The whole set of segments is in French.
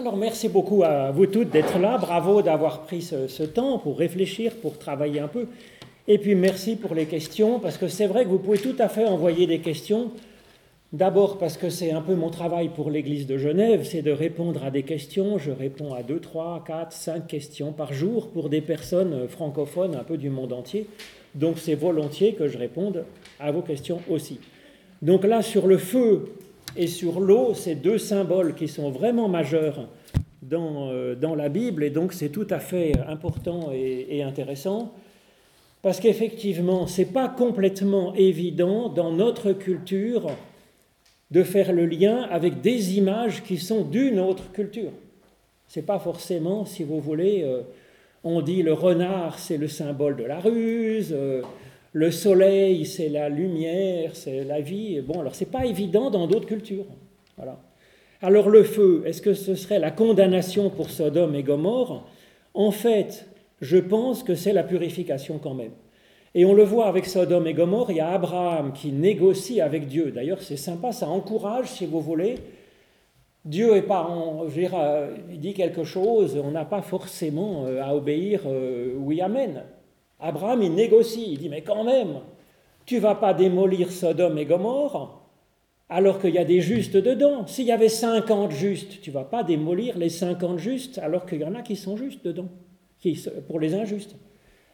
Alors merci beaucoup à vous toutes d'être là. Bravo d'avoir pris ce, temps pour réfléchir, pour travailler un peu. Et puis merci pour les questions, parce que c'est vrai que vous pouvez tout à fait envoyer des questions. D'abord parce que c'est un peu mon travail pour l'Église de Genève, c'est de répondre à des questions. Je réponds à 2, 3, 4, 5 questions par jour pour des personnes francophones un peu du monde entier. Donc c'est volontiers que je réponde à vos questions aussi. Donc là, sur le feu et sur l'eau, c'est deux symboles qui sont vraiment majeurs dans, euh, dans la Bible, et donc c'est tout à fait important et, intéressant, parce qu'effectivement, ce n'est pas complètement évident dans notre culture de faire le lien avec des images qui sont d'une autre culture. Ce n'est pas forcément, si vous voulez, euh, on dit le renard, c'est le symbole de la ruse, euh, le soleil, c'est la lumière, c'est la vie. Bon, alors c'est pas évident dans d'autres cultures. Voilà. Alors le feu, est-ce que ce serait la condamnation pour Sodome et Gomorre? En fait, je pense que c'est la purification quand même. Et on le voit avec Sodome et Gomorre, il y a Abraham qui négocie avec Dieu. D'ailleurs, c'est sympa, ça encourage, si vous voulez. Dieu est pas, il dit quelque chose, on n'a pas forcément euh, à obéir euh, oui, amen. Abraham, il négocie, il dit, mais quand même, tu vas pas démolir Sodome et Gomorre alors qu'il y a des justes dedans. S'il y avait 50 justes, tu vas pas démolir les 50 justes alors qu'il y en a qui sont justes dedans, qui, pour les injustes.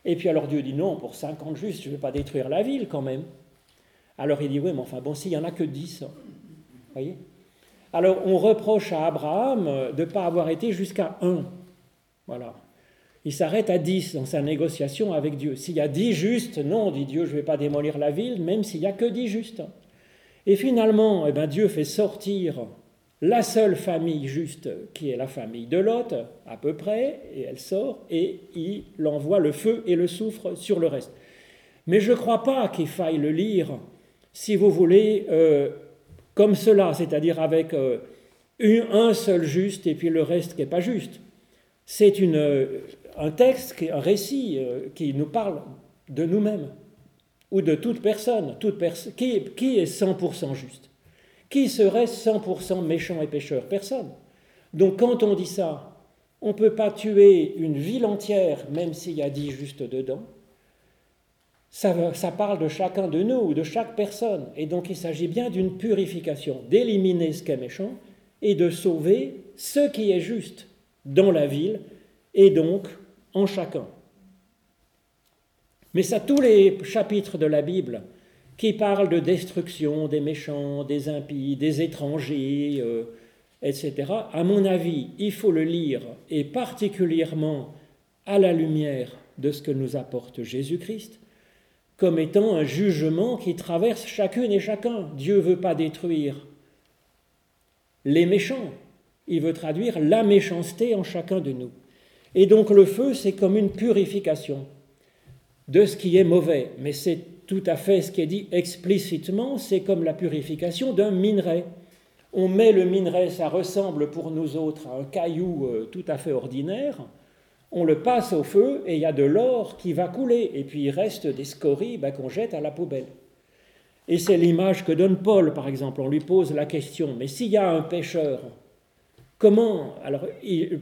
Et puis alors Dieu dit, non, pour 50 justes, je ne vais pas détruire la ville quand même. Alors il dit, oui, mais enfin, bon, s'il n'y en a que 10, voyez Alors on reproche à Abraham de ne pas avoir été jusqu'à 1. Voilà il s'arrête à 10 dans sa négociation avec Dieu. S'il y a 10 justes, non, dit Dieu, je ne vais pas démolir la ville, même s'il n'y a que 10 justes. Et finalement, eh ben, Dieu fait sortir la seule famille juste, qui est la famille de Lot, à peu près, et elle sort, et il envoie le feu et le soufre sur le reste. Mais je ne crois pas qu'il faille le lire, si vous voulez, euh, comme cela, c'est-à-dire avec euh, un seul juste et puis le reste qui n'est pas juste. C'est une, un texte, un récit euh, qui nous parle de nous-mêmes ou de toute personne, toute qui, qui, est 100% juste? Qui serait 100% méchant et pécheur? Personne. Donc quand on dit ça, on ne peut pas tuer une ville entière, même s'il y a dit juste dedans. Ça, parle de chacun de nous, de chaque personne. Et donc il s'agit bien d'une purification, d'éliminer ce qui est méchant et de sauver ce qui est juste dans la ville et donc en chacun. Mais ça, tous les chapitres de la Bible qui parlent de destruction des méchants, des impies, des étrangers, euh, etc., à mon avis, il faut le lire, et particulièrement à la lumière de ce que nous apporte Jésus-Christ, comme étant un jugement qui traverse chacune et chacun. Dieu ne veut pas détruire les méchants, il veut traduire la méchanceté en chacun de nous. Et donc le feu, c'est comme une purification de ce qui est mauvais. Mais c'est tout à fait ce qui est dit explicitement, c'est comme la purification d'un minerai. On met le minerai, ça ressemble pour nous autres à un caillou euh, tout à fait ordinaire. On le passe au feu et il y a de l'or qui va couler. Et puis il reste des scories ben, qu'on jette à la poubelle. Et c'est l'image que donne Paul, par exemple. On lui pose la question, mais s'il y a un pêcheur Comment Alors,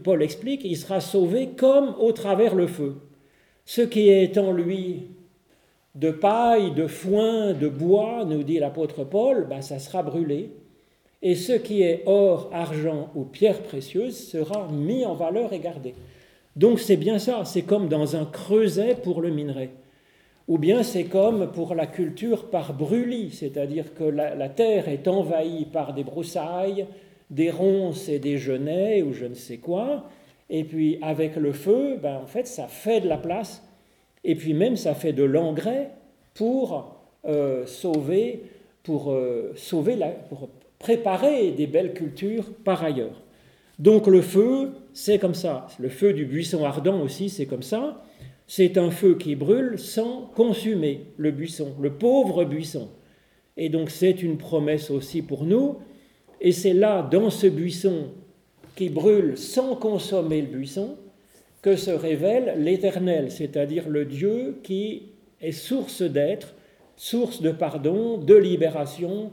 Paul explique, il sera sauvé comme au travers le feu. Ce qui est en lui de paille, de foin, de bois, nous dit l'apôtre Paul, ben, ça sera brûlé. Et ce qui est or, argent ou pierre précieuse sera mis en valeur et gardé. Donc c'est bien ça, c'est comme dans un creuset pour le minerai. Ou bien c'est comme pour la culture par brûlis, c'est-à-dire que la terre est envahie par des broussailles, des ronces et des genêts ou je ne sais quoi. Et puis avec le feu, ben, en fait, ça fait de la place. Et puis même, ça fait de l'engrais pour euh, sauver, pour, euh, sauver la, pour préparer des belles cultures par ailleurs. Donc le feu, c'est comme ça. Le feu du buisson ardent aussi, c'est comme ça. C'est un feu qui brûle sans consumer le buisson, le pauvre buisson. Et donc c'est une promesse aussi pour nous et c'est là, dans ce buisson qui brûle sans consommer le buisson, que se révèle l'Éternel, c'est-à-dire le Dieu qui est source d'être, source de pardon, de libération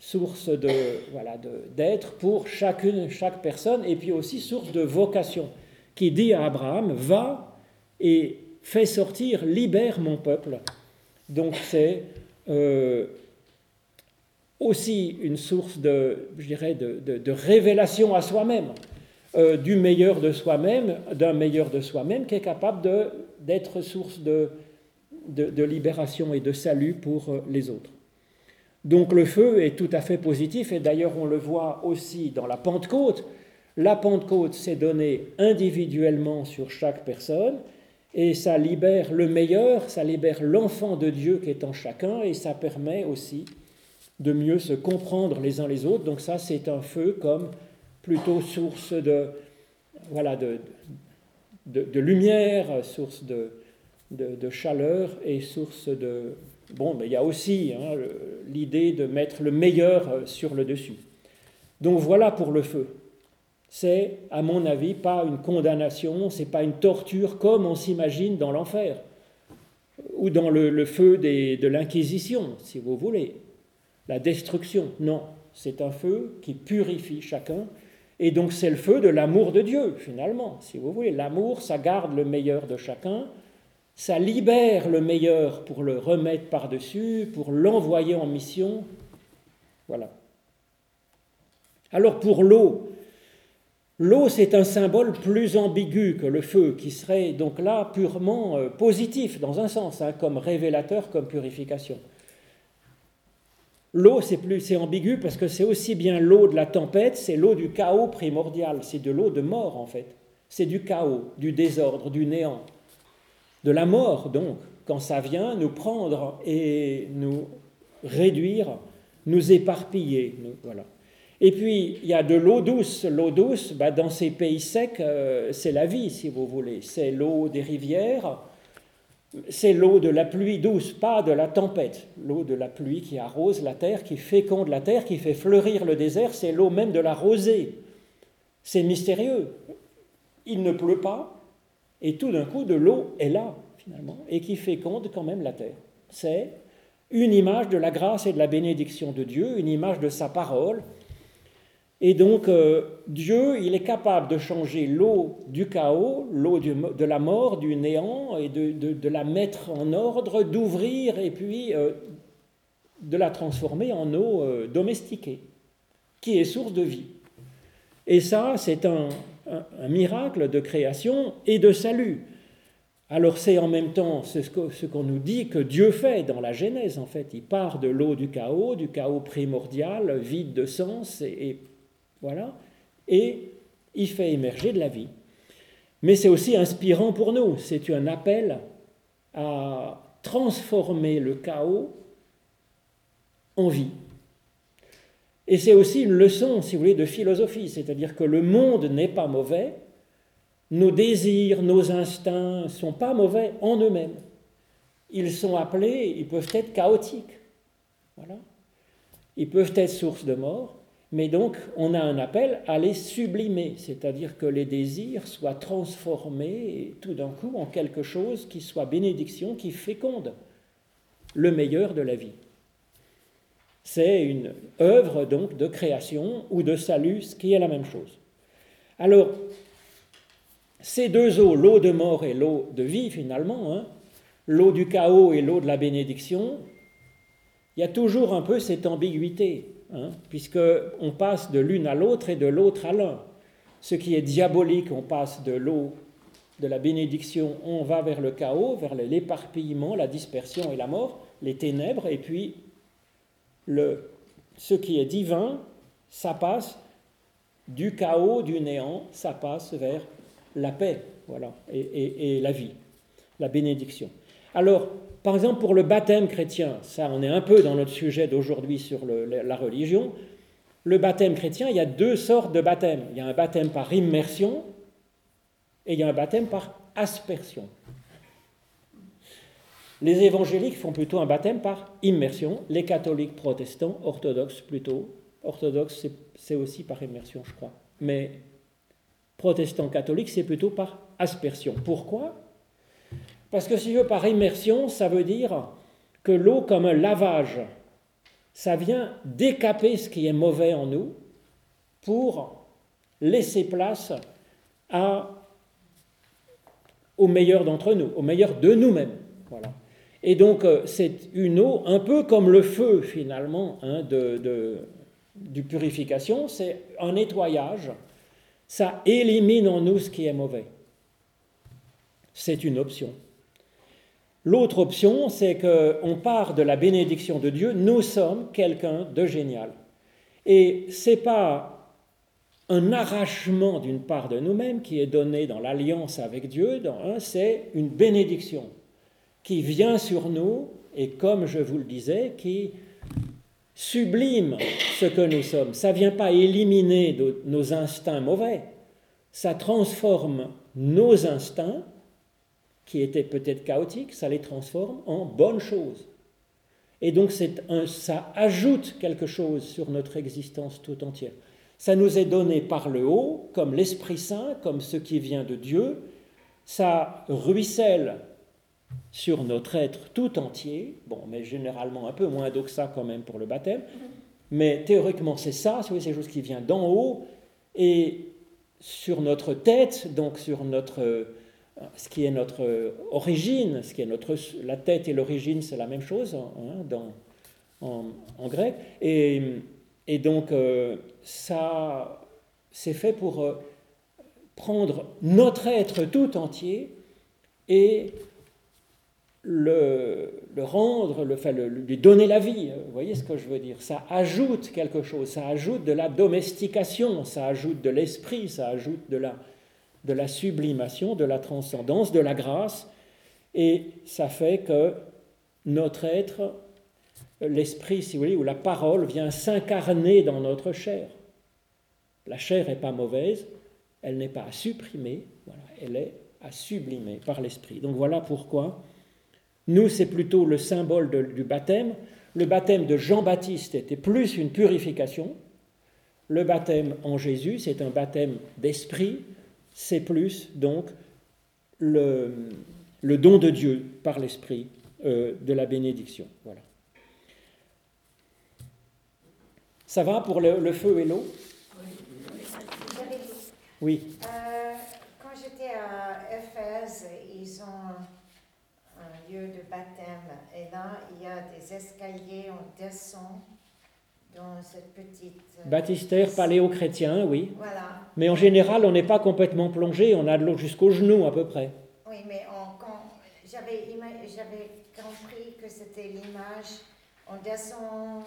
source de voilà d'être pour chacune chaque personne et puis aussi source de vocation qui dit à Abraham va et fais sortir libère mon peuple. Donc c'est euh, aussi une source de je dirais de, de, révélation à soi-même euh, du meilleur de soi-même d'un meilleur de soi-même qui est capable d'être source de, de, libération et de salut pour euh, les autres donc le feu est tout à fait positif, et d'ailleurs on le voit aussi dans la Pentecôte. La Pentecôte s'est donnée individuellement sur chaque personne, et ça libère le meilleur, ça libère l'enfant de Dieu qui est en chacun, et ça permet aussi de mieux se comprendre les uns les autres. Donc ça, c'est un feu comme plutôt source de, voilà, de, de, lumière, source de, de, chaleur et source de, Bon, mais il y a aussi hein, l'idée de mettre le meilleur euh, sur le dessus. Donc voilà pour le feu. C'est, à mon avis, pas une condamnation, c'est pas une torture comme on s'imagine dans l'enfer ou dans le, feu de l'Inquisition, si vous voulez, la destruction. Non, c'est un feu qui purifie chacun. Et donc c'est le feu de l'amour de Dieu, finalement, si vous voulez. L'amour, ça garde le meilleur de chacun, ça libère le meilleur pour le remettre par-dessus, pour l'envoyer en mission. Voilà. Alors pour l'eau, l'eau c'est un symbole plus ambigu que le feu, qui serait donc là purement euh, positif dans un sens, hein, comme révélateur, comme purification. L'eau, c'est plus, c'est ambigu parce que c'est aussi bien l'eau de la tempête, c'est l'eau du chaos primordial, c'est de l'eau de mort en fait. C'est du chaos, du désordre, du néant de la mort, donc, quand ça vient nous prendre et nous réduire, nous éparpiller. voilà. Et puis, il y a de l'eau douce. L'eau douce, bah, dans ces pays secs, euh, c'est la vie, si vous voulez. C'est l'eau des rivières, c'est l'eau de la pluie douce, pas de la tempête. L'eau de la pluie qui arrose la terre, qui féconde la terre, qui fait fleurir le désert, c'est l'eau même de la rosée. C'est mystérieux. Il ne pleut pas, et tout d'un coup, de l'eau est là, finalement, et qui féconde quand même la terre. C'est une image de la grâce et de la bénédiction de Dieu, une image de sa parole. Et donc, euh, Dieu, il est capable de changer l'eau du chaos, l'eau de la mort, du néant, et de, la mettre en ordre, d'ouvrir et puis euh, de la transformer en eau euh, domestiquée, qui est source de vie. Et ça, c'est un, un, miracle de création et de salut. Alors c'est en même temps ce qu'on nous dit que Dieu fait dans la Genèse, en fait. Il part de l'eau du chaos, du chaos primordial, vide de sens, et, voilà, et il fait émerger de la vie. Mais c'est aussi inspirant pour nous, c'est un appel à transformer le chaos en vie. Et c'est aussi une leçon, si vous voulez, de philosophie, c'est-à-dire que le monde n'est pas mauvais, nos désirs, nos instincts ne sont pas mauvais en eux-mêmes. Ils sont appelés, ils peuvent être chaotiques. Voilà. Ils peuvent être source de mort, mais donc on a un appel à les sublimer, c'est-à-dire que les désirs soient transformés tout d'un coup en quelque chose qui soit bénédiction, qui féconde le meilleur de la vie. C'est une œuvre donc de création ou de salut, ce qui est la même chose. Alors, ces deux eaux, l'eau de mort et l'eau de vie finalement, hein, l'eau du chaos et l'eau de la bénédiction, il y a toujours un peu cette ambiguïté, hein, puisqu'on passe de l'une à l'autre et de l'autre à l'un. Ce qui est diabolique, on passe de l'eau de la bénédiction, on va vers le chaos, vers l'éparpillement, la dispersion et la mort, les ténèbres, et puis ce qui est divin, ça passe du chaos, du néant, ça passe vers la paix, voilà, et, la vie, la bénédiction. Alors, par exemple, pour le baptême chrétien, ça, on est un peu dans notre sujet d'aujourd'hui sur la religion. Le baptême chrétien, il y a deux sortes de baptême. Il y a un baptême par immersion et il y a un baptême par aspersion. Les évangéliques font plutôt un baptême par immersion, les catholiques protestants, orthodoxes plutôt. Orthodoxes, c'est aussi par immersion, je crois. Mais protestants catholiques, c'est plutôt par aspersion. Pourquoi? Parce que si je veux par immersion, ça veut dire que l'eau comme un lavage, ça vient décaper ce qui est mauvais en nous pour laisser place au meilleur d'entre nous, au meilleur de nous-mêmes. Voilà. Et donc euh, c'est une eau un peu comme le feu finalement hein, de, du purification, c'est un nettoyage, ça élimine en nous ce qui est mauvais. C'est une option. L'autre option, c'est qu'on part de la bénédiction de Dieu, nous sommes quelqu'un de génial. Et ce n'est pas un arrachement d'une part de nous-mêmes qui est donné dans l'alliance avec Dieu, c'est une bénédiction qui vient sur nous et comme je vous le disais, qui sublime ce que nous sommes. Ça ne vient pas éliminer nos instincts mauvais, ça transforme nos instincts qui étaient peut-être chaotiques, ça les transforme en bonnes choses. Et donc un, ça ajoute quelque chose sur notre existence tout entière. Ça nous est donné par le haut, comme l'Esprit Saint, comme ce qui vient de Dieu. Ça ruisselle sur notre être tout entier. Bon, mais généralement un peu moins d'eau que ça quand même pour le baptême. Mais théoriquement, c'est ça, c'est quelque chose qui vient d'en haut. Et sur notre tête, donc sur notre ce qui est notre origine, ce qui est notre, la tête et l'origine, c'est la même chose hein, dans, en, grec. Et, et donc, euh, ça, c'est fait pour euh, prendre notre être tout entier et le, le rendre, le, enfin, lui donner la vie. Vous voyez ce que je veux dire? Ça ajoute quelque chose, ça ajoute de la domestication, ça ajoute de l'esprit, ça ajoute de la, de la sublimation, de la transcendance, de la grâce, et ça fait que notre être, l'esprit, si vous voulez, ou la parole vient s'incarner dans notre chair. La chair n'est pas mauvaise, elle n'est pas à supprimer, voilà, elle est à sublimer par l'esprit. Donc voilà pourquoi nous, c'est plutôt le symbole du baptême. Le baptême de Jean-Baptiste était plus une purification. Le baptême en Jésus, c'est un baptême d'esprit, c'est plus donc le, don de Dieu par l'Esprit euh, de la bénédiction. Voilà. Ça va pour le, feu et l'eau? Oui. Euh, quand j'étais à Éphèse, ils ont un lieu de baptême et là, il y a des escaliers, on descend dans cette petite... Euh, Baptistère paléo-chrétien, oui. Voilà. Mais en général, on n'est pas complètement plongé, on a de l'eau jusqu'au genou à peu près. Oui, mais j'avais compris que c'était l'image, on descend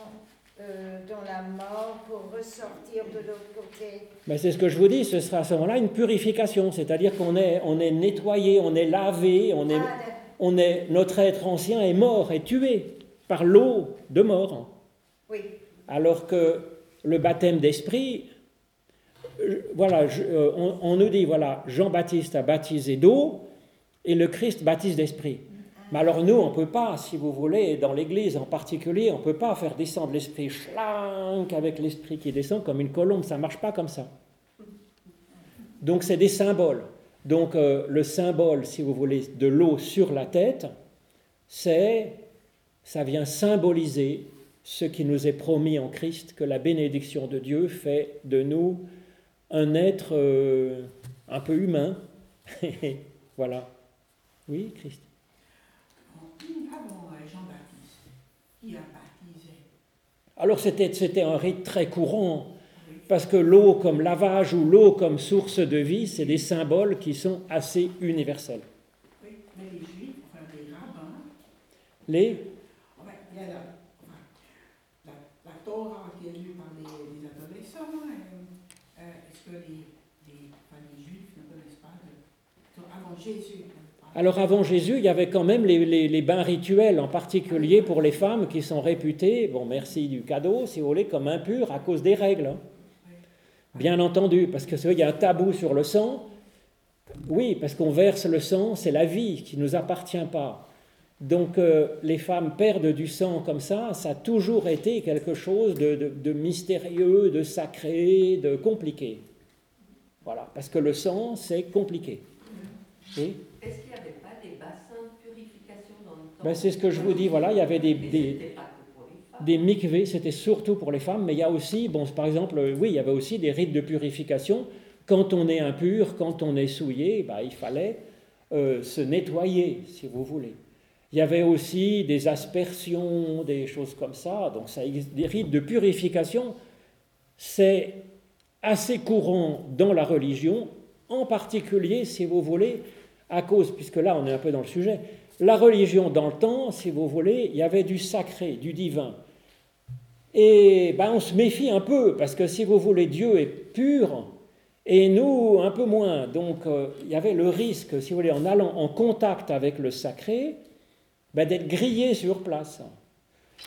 euh, dans la mort pour ressortir de l'autre côté. Ben c'est ce que je vous dis, ce sera à ce moment-là une purification, c'est-à-dire qu'on est, on est nettoyé, on est lavé, on est, ah, on est, notre être ancien est mort, est tué par l'eau de mort. Oui alors que le baptême d'esprit, voilà, euh, on, nous dit, voilà, Jean-Baptiste a baptisé d'eau et le Christ baptise d'esprit. Mais alors nous, on ne peut pas, si vous voulez, dans l'Église en particulier, on ne peut pas faire descendre l'esprit schlank avec l'esprit qui descend comme une colombe, ça ne marche pas comme ça. Donc c'est des symboles. Donc euh, le symbole, si vous voulez, de l'eau sur la tête, c'est, ça vient symboliser ce qui nous est promis en Christ, que la bénédiction de Dieu fait de nous un être euh, un peu humain. voilà. Oui, Christ. Alors c'était, c'était un rite très courant, parce que l'eau comme lavage ou l'eau comme source de vie, c'est des symboles qui sont assez universels. Oui, mais les juifs, enfin les rabbins. Les Alors avant Jésus, il y avait quand même les, bains rituels, en particulier pour les femmes qui sont réputées, bon merci du cadeau, si vous voulez, comme impures à cause des règles. Hein. Bien entendu, parce que il y a un tabou sur le sang. Oui, parce qu'on verse le sang, c'est la vie qui ne nous appartient pas. Donc euh, les femmes perdent du sang comme ça, ça a toujours été quelque chose de, mystérieux, de sacré, de compliqué. Voilà, parce que le sang, c'est compliqué. Oui Est-ce qu'il n'y avait pas des bassins de purification dans le temps? Ben, C'est ce que je vous dis, voilà, il y avait des... des mikvés, c'était surtout pour les femmes, mais il y a aussi, bon, par exemple, oui, il y avait aussi des rites de purification. Quand on est impur, quand on est souillé, bah, il fallait euh, se nettoyer, si vous voulez. Il y avait aussi des aspersions, des choses comme ça, donc ça des rites de purification. C'est assez courant dans la religion, en particulier, si vous voulez, à cause, puisque là on est un peu dans le sujet, la religion dans le temps, si vous voulez, il y avait du sacré, du divin. Et ben, on se méfie un peu, parce que si vous voulez, Dieu est pur, et nous, un peu moins. Donc, euh, il y avait le risque, si vous voulez, en allant en contact avec le sacré, ben, d'être grillé sur place.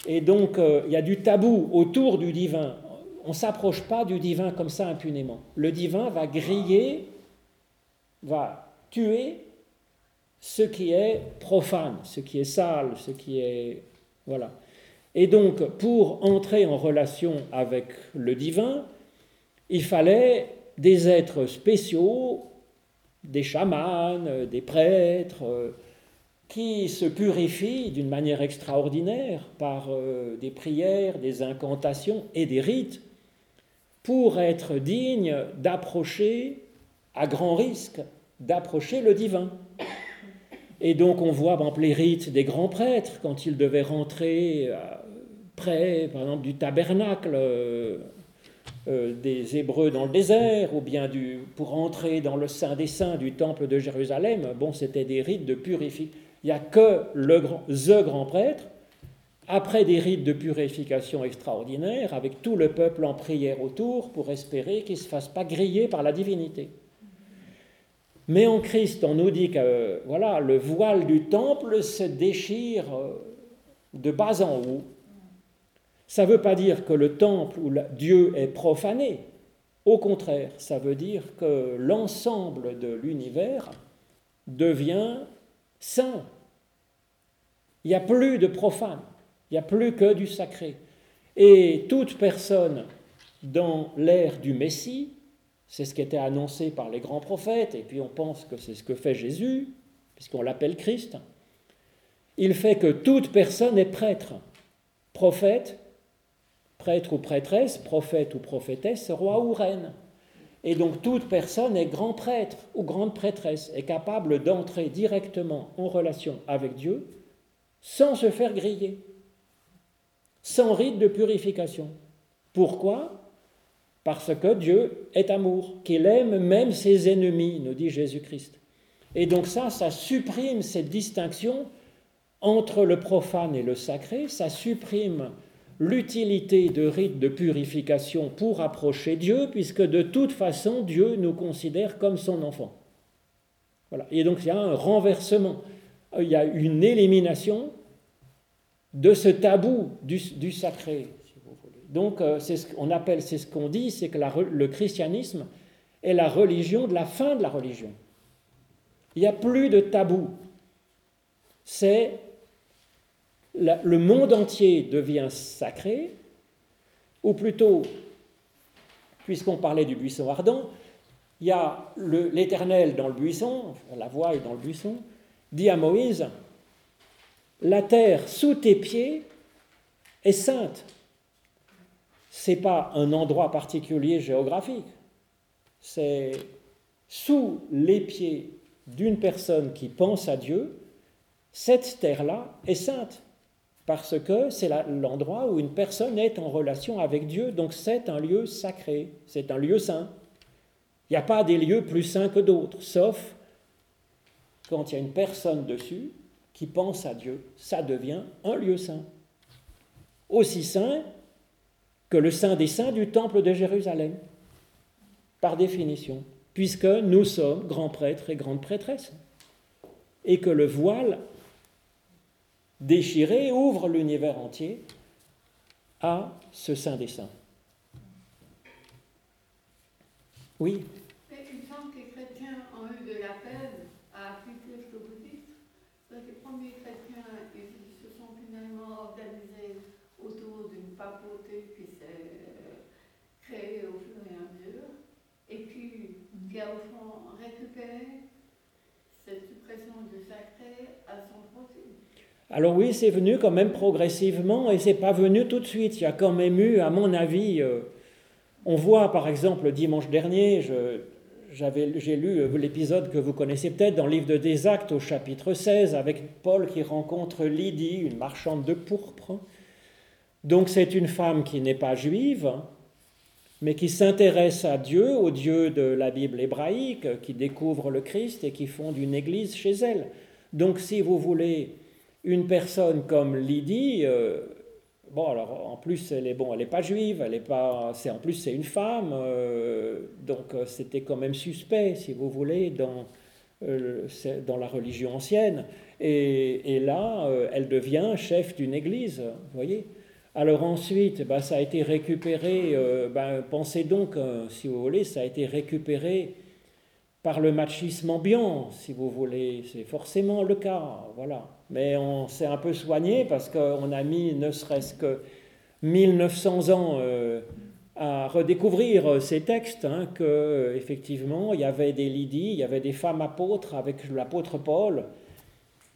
Et donc, euh, il y a du tabou autour du divin. On ne s'approche pas du divin comme ça impunément. Le divin va griller, va tuer ce qui est profane, ce qui est sale, ce qui est... Voilà. Et donc, pour entrer en relation avec le divin, il fallait des êtres spéciaux, des chamans, des prêtres, qui se purifient d'une manière extraordinaire par euh, des prières, des incantations et des rites pour être dignes d'approcher, à grand risque, d'approcher le divin. Et donc on voit par exemple les rites des grands prêtres quand ils devaient rentrer euh, près, par exemple, du tabernacle euh, des Hébreux dans le désert, ou bien pour entrer dans le Saint des Saints du temple de Jérusalem. Bon, c'était des rites de purification. Il n'y a que le grand, prêtre, après des rites de purification extraordinaires, avec tout le peuple en prière autour, pour espérer qu'il ne se fasse pas griller par la divinité. Mais en Christ, on nous dit que voilà, le voile du temple se déchire euh, de bas en haut. Ça ne veut pas dire que le temple où Dieu est profané. Au contraire, ça veut dire que l'ensemble de l'univers devient saint. Il n'y a plus de profane, il n'y a plus que du sacré. Et toute personne dans l'ère du Messie c'est ce qui était annoncé par les grands prophètes, et puis on pense que c'est ce que fait Jésus, puisqu'on l'appelle Christ. Il fait que toute personne est prêtre, prophète, prêtre ou prêtresse, prophète ou prophétesse, roi ou reine. Et donc toute personne est grand prêtre ou grande prêtresse, est capable d'entrer directement en relation avec Dieu sans se faire griller, sans rite de purification. Pourquoi? Parce que Dieu est amour, qu'il aime même ses ennemis, nous dit Jésus-Christ. Et donc ça, ça supprime cette distinction entre le profane et le sacré, ça supprime l'utilité de rites de purification pour approcher Dieu, puisque de toute façon, Dieu nous considère comme son enfant. Voilà. Et donc il y a un renversement, il y a une élimination de ce tabou du, sacré. Donc, euh, c'est ce qu'on appelle, c'est ce qu'on dit, c'est que le christianisme est la religion de la fin de la religion. Il n'y a plus de tabou. C'est le monde entier devient sacré, ou plutôt, puisqu'on parlait du buisson ardent, il y a l'Éternel dans le buisson, la voix est dans le buisson, dit à Moïse, la terre sous tes pieds est sainte. N'est pas un endroit particulier géographique, c'est sous les pieds d'une personne qui pense à Dieu, cette terre-là est sainte, parce que c'est l'endroit où une personne est en relation avec Dieu, donc c'est un lieu sacré, c'est un lieu saint. Il n'y a pas des lieux plus saints que d'autres, sauf quand il y a une personne dessus qui pense à Dieu, ça devient un lieu saint. Aussi saint que le Saint des Saints du Temple de Jérusalem, par définition, puisque nous sommes grands prêtres et grandes prêtresses, et que le voile déchiré ouvre l'univers entier à ce Saint des Saints. Oui qui a au fond récupéré cette suppression du sacré à son profit. Alors oui, c'est venu quand même progressivement et c'est pas venu tout de suite. Il y a quand même eu, à mon avis, euh, on voit par exemple dimanche dernier, j'ai lu euh, l'épisode que vous connaissez peut-être dans le livre de Des Actes au chapitre 16 avec Paul qui rencontre Lydie, une marchande de pourpre. Donc c'est une femme qui n'est pas juive, mais qui s'intéresse à Dieu, au Dieu de la Bible hébraïque, qui découvre le Christ et qui fonde une église chez elle. Donc si vous voulez une personne comme Lydie, euh, bon alors en plus elle est bon, elle n'est pas juive, elle est pas, c'est en plus c'est une femme, euh, donc euh, c'était quand même suspect si vous voulez dans dans la religion ancienne. Et, et là, elle devient chef d'une église, vous voyez. Alors ensuite, bah, ça a été récupéré, euh, bah, pensez donc, euh, si vous voulez, ça a été récupéré par le machisme ambiant, si vous voulez, c'est forcément le cas, voilà. Mais on s'est un peu soigné parce qu'on a mis ne serait-ce que 1900 ans euh, à redécouvrir ces textes, hein, que effectivement il y avait des Lydies, il y avait des femmes apôtres avec l'apôtre Paul,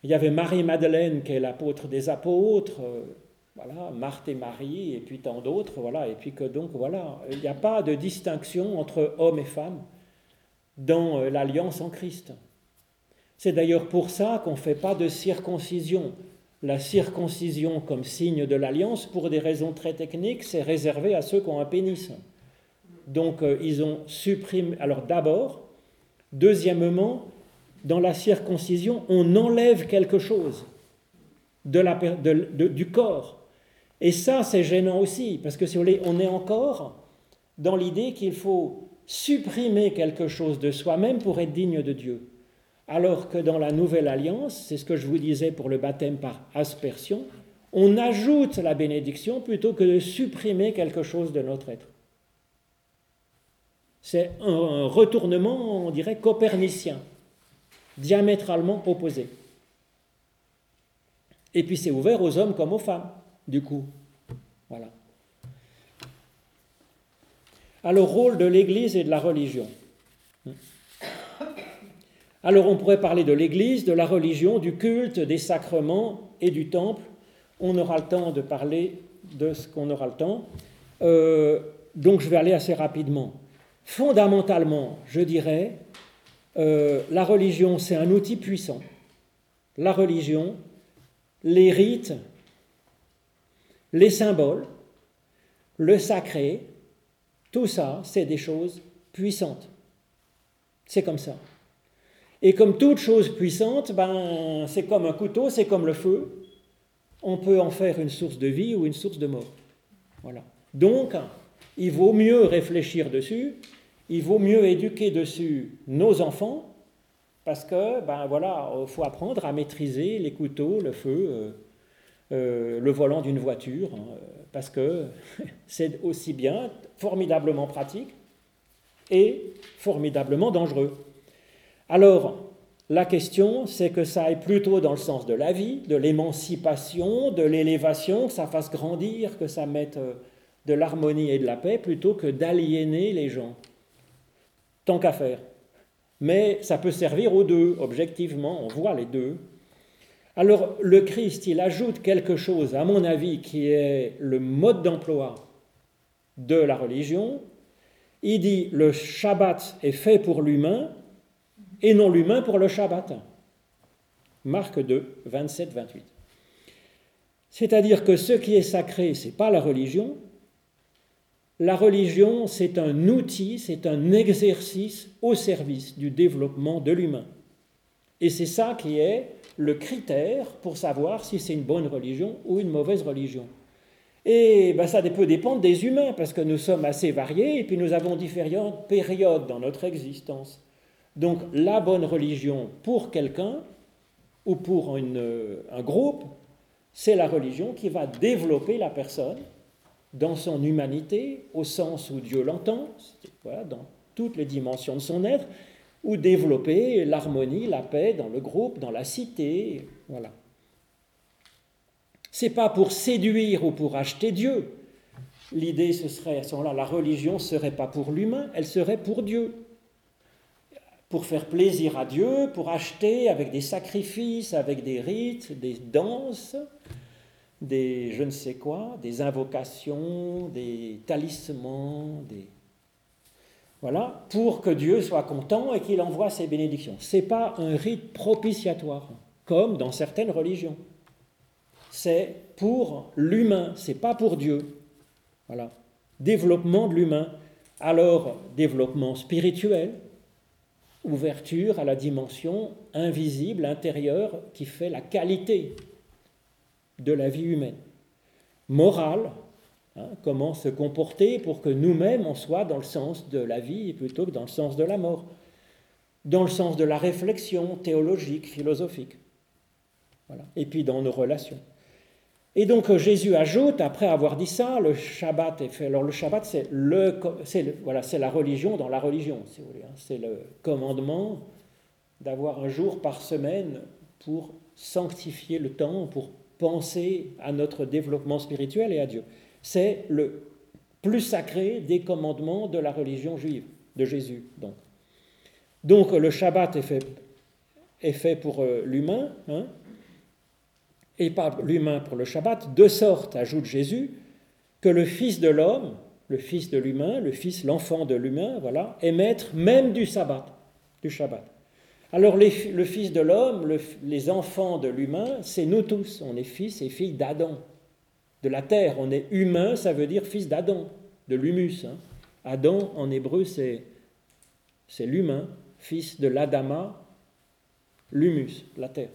il y avait Marie-Madeleine qui est l'apôtre des apôtres, voilà, Marthe et Marie, et puis tant d'autres, et puis donc, voilà, il n'y a pas de distinction entre hommes et femmes dans euh, l'alliance en Christ. C'est d'ailleurs pour ça qu'on ne fait pas de circoncision. La circoncision comme signe de l'alliance, pour des raisons très techniques, c'est réservé à ceux qui ont un pénis. Donc euh, ils ont supprimé. Alors d'abord, deuxièmement, dans la circoncision, on enlève quelque chose de la, du corps. Et ça, c'est gênant aussi, parce que si vous voulez, on est encore dans l'idée qu'il faut supprimer quelque chose de soi-même pour être digne de Dieu. Alors que dans la nouvelle alliance, c'est ce que je vous disais pour le baptême par aspersion, on ajoute la bénédiction plutôt que de supprimer quelque chose de notre être. C'est un retournement, on dirait, copernicien, diamétralement opposé. Et puis c'est ouvert aux hommes comme aux femmes du coup. Voilà. Alors, rôle de l'Église et de la religion. Alors, on pourrait parler de l'Église, de la religion, du culte, des sacrements et du temple. On aura le temps de parler de ce qu'on aura le temps. Euh, donc, je vais aller assez rapidement. Fondamentalement, je dirais, euh, la religion, c'est un outil puissant. La religion, les rites, les symboles, le sacré, tout ça, c'est des choses puissantes. C'est comme ça. Et comme toute chose puissante, ben, c'est comme un couteau, c'est comme le feu. On peut en faire une source de vie ou une source de mort. Voilà. Donc, il vaut mieux réfléchir dessus, il vaut mieux éduquer dessus nos enfants, parce que, ben voilà, il faut apprendre à maîtriser les couteaux, le feu, euh, euh, le volant d'une voiture, hein, parce que c'est aussi bien formidablement pratique et formidablement dangereux. Alors, la question, c'est que ça aille plutôt dans le sens de la vie, de l'émancipation, de l'élévation, que ça fasse grandir, que ça mette euh, de l'harmonie et de la paix, plutôt que d'aliéner les gens. Tant qu'à faire. Mais ça peut servir aux deux, objectivement, on voit les deux. Alors le Christ, il ajoute quelque chose, à mon avis, qui est le mode d'emploi de la religion. Il dit le Shabbat est fait pour l'humain et non l'humain pour le Shabbat. Marc 2, 27, 28. C'est-à-dire que ce qui est sacré, ce n'est pas la religion. La religion, c'est un outil, c'est un exercice au service du développement de l'humain. Et c'est ça qui est le critère pour savoir si c'est une bonne religion ou une mauvaise religion. Et ben, ça peut dépendre des humains, parce que nous sommes assez variés, et puis nous avons différentes périodes dans notre existence. Donc la bonne religion pour quelqu'un ou pour un groupe, c'est la religion qui va développer la personne dans son humanité, au sens où Dieu l'entend, voilà, dans toutes les dimensions de son être, ou développer l'harmonie, la paix dans le groupe, dans la cité. Voilà. C'est pas pour séduire ou pour acheter Dieu. L'idée, ce serait à ce moment-là, la religion serait pas pour l'humain, elle serait pour Dieu. Pour faire plaisir à Dieu, pour acheter avec des sacrifices, avec des rites, des danses, des je ne sais quoi, des invocations, des talismans, des voilà, pour que Dieu soit content et qu'il envoie ses bénédictions. Ce n'est pas un rite propitiatoire, comme dans certaines religions. C'est pour l'humain, c'est pas pour Dieu. Voilà. Développement de l'humain. Alors, développement spirituel, ouverture à la dimension invisible, intérieure, qui fait la qualité de la vie humaine. Morale, hein, comment se comporter pour que nous-mêmes on soit dans le sens de la vie plutôt que dans le sens de la mort, dans le sens de la réflexion théologique, philosophique. Voilà. Et puis dans nos relations. Et donc euh, Jésus ajoute, après avoir dit ça, le Shabbat est fait. Alors le Shabbat, c'est le, voilà, c'est la religion dans la religion, si vous voulez. Hein. C'est le commandement d'avoir un jour par semaine pour sanctifier le temps, pour penser à notre développement spirituel et à Dieu. C'est le plus sacré des commandements de la religion juive, de Jésus. Donc, donc le Shabbat est fait, est fait pour euh, l'humain, hein, et pas l'humain pour le Shabbat, de sorte, ajoute Jésus, que le Fils de l'homme, le Fils de l'humain, le Fils, l'enfant de l'humain, voilà, est maître même du Sabbat, du Shabbat. Alors le Fils de l'homme, les enfants de l'humain, c'est nous tous, on est fils et filles d'Adam, de la terre, on est humain, ça veut dire fils d'Adam, de l'humus. Hein. Adam en hébreu c'est, c'est l'humain, fils de l'Adama, l'humus, la terre.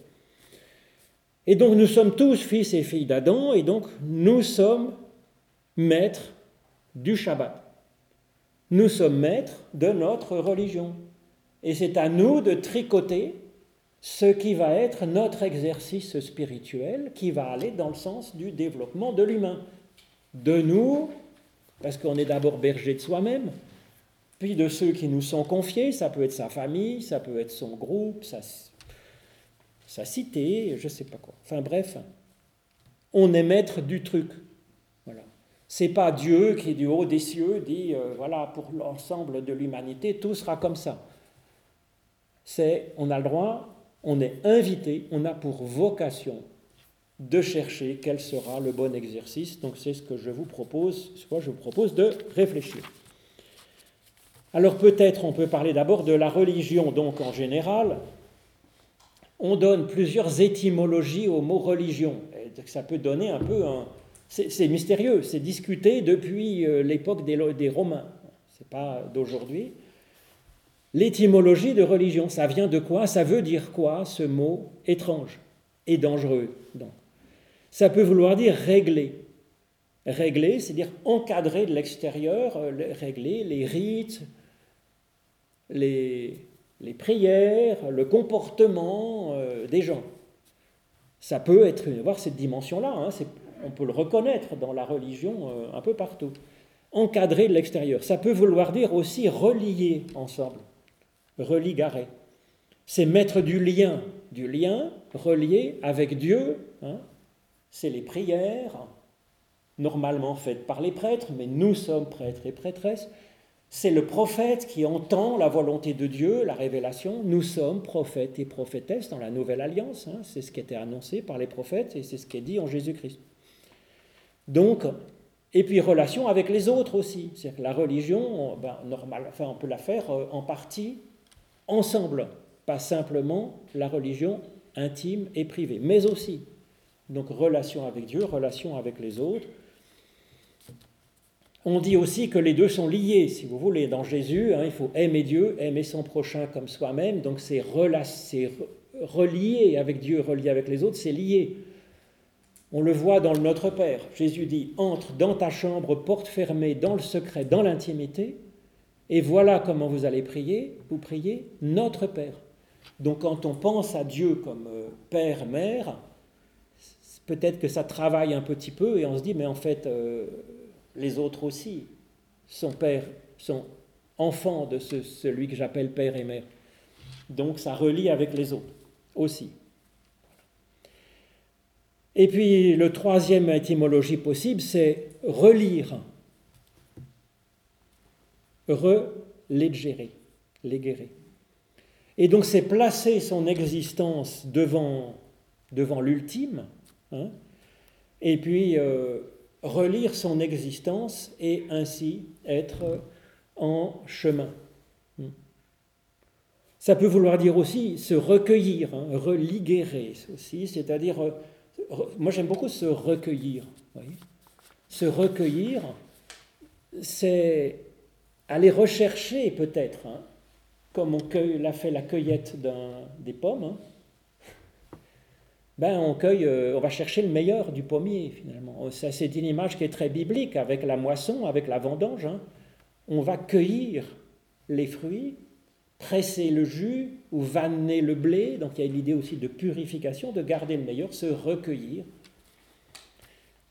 Et donc nous sommes tous fils et filles d'Adam, et donc nous sommes maîtres du Shabbat. Nous sommes maîtres de notre religion. Et c'est à nous de tricoter ce qui va être notre exercice spirituel, qui va aller dans le sens du développement de l'humain. De nous, parce qu'on est d'abord berger de soi-même, puis de ceux qui nous sont confiés, ça peut être sa famille, ça peut être son groupe, ça sa cité, je ne sais pas quoi. Enfin bref, on est maître du truc. Voilà. C'est pas Dieu qui du haut des cieux dit euh, voilà pour l'ensemble de l'humanité tout sera comme ça. C'est on a le droit, on est invité, on a pour vocation de chercher quel sera le bon exercice. Donc c'est ce que je vous propose, soit je vous propose de réfléchir. Alors peut-être on peut parler d'abord de la religion donc en général, on donne plusieurs étymologies au mot religion. ça peut donner un peu. C'est mystérieux, c'est discuté depuis euh, l'époque des, des, Romains, c'est pas d'aujourd'hui. L'étymologie de religion, ça vient de quoi? Ça veut dire quoi ce mot étrange et dangereux? Ça peut vouloir dire régler. Régler, c'est dire encadrer de l'extérieur, euh, régler les rites, les, les prières, le comportement euh, des gens. Ça peut être, voir cette dimension-là, hein, on peut le reconnaître dans la religion euh, un peu partout. Encadrer de l'extérieur. Ça peut vouloir dire aussi relier ensemble, religarer. C'est mettre du lien, du lien relié avec Dieu. Hein. C'est les prières, normalement faites par les prêtres, mais nous sommes prêtres et prêtresses. C'est le prophète qui entend la volonté de Dieu, la révélation. Nous sommes prophètes et prophétesses dans la nouvelle alliance. Hein. C'est ce qui était annoncé par les prophètes et c'est ce qui est dit en Jésus-Christ. Donc, et puis relation avec les autres aussi. C'est-à-dire que la religion, ben, normal, enfin, on peut la faire euh, en partie ensemble, pas simplement la religion intime et privée, mais aussi. Donc relation avec Dieu, relation avec les autres, on dit aussi que les deux sont liés, si vous voulez. Dans Jésus, hein, il faut aimer Dieu, aimer son prochain comme soi-même. Donc c'est relié avec Dieu, relié avec les autres, c'est lié. On le voit dans le Notre Père. Jésus dit, entre dans ta chambre, porte fermée, dans le secret, dans l'intimité, et voilà comment vous allez prier. Vous priez Notre Père. Donc quand on pense à Dieu comme euh, Père, Mère, peut-être que ça travaille un petit peu et on se dit, mais en fait, euh, les autres aussi sont père, sont enfants de celui que j'appelle père et mère. Donc ça relie avec les autres aussi. Et puis le troisième étymologie possible, c'est relire. Relégerer, léguérer. Et donc c'est placer son existence devant, devant l'ultime, hein, et puis euh, relire son existence et ainsi être en chemin. Hmm. Ça peut vouloir dire aussi se recueillir, hein, religuérer aussi, c'est-à-dire, euh, moi j'aime beaucoup se recueillir. Se recueillir, c'est aller rechercher peut-être, hein, comme on l'a fait la cueillette des pommes, hein. Ben on, cueille, euh, on va chercher le meilleur du pommier finalement. C'est une image qui est très biblique avec la moisson, avec la vendange. Hein. On va cueillir les fruits, presser le jus ou vanner le blé. Donc il y a l'idée aussi de purification, de garder le meilleur, se recueillir.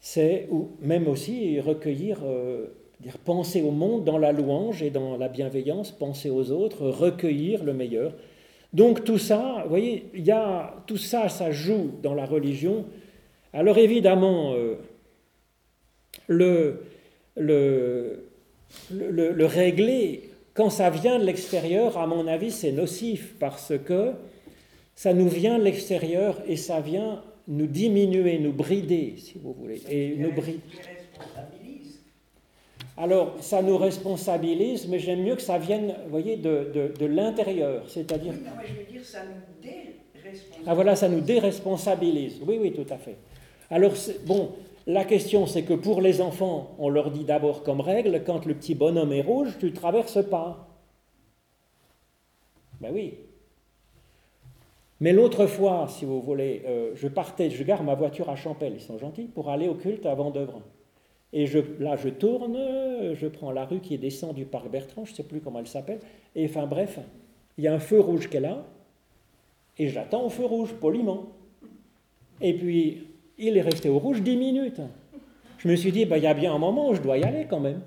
C'est ou même aussi recueillir euh, dire penser au monde dans la louange et dans la bienveillance, penser aux autres, recueillir le meilleur. Donc tout ça, vous voyez, y a, tout ça, ça joue dans la religion. Alors évidemment, euh, le, le, régler, quand ça vient de l'extérieur, à mon avis, c'est nocif parce que ça nous vient de l'extérieur et ça vient nous diminuer, nous brider, si vous voulez, et nous brider. Alors, ça nous responsabilise, mais j'aime mieux que ça vienne, vous voyez, de, de, l'intérieur, c'est-à-dire... Je veux dire, ça nous déresponsabilise. Ah voilà, ça nous déresponsabilise. Oui, oui, tout à fait. Alors, bon, la question, c'est que pour les enfants, on leur dit d'abord comme règle, quand le petit bonhomme est rouge, tu ne traverses pas. Ben oui. Mais l'autre fois, si vous voulez, euh, je partais, je garde ma voiture à Champel, ils sont gentils, pour aller au culte à Vendœuvre. Et là, je tourne, je prends la rue qui descend du parc Bertrand, je ne sais plus comment elle s'appelle. Et enfin, bref, il y a un feu rouge est là, et j'attends au feu rouge, poliment. Et puis, il est resté au rouge dix minutes. Je me suis dit, bah, il y a bien un moment où je dois y aller quand même.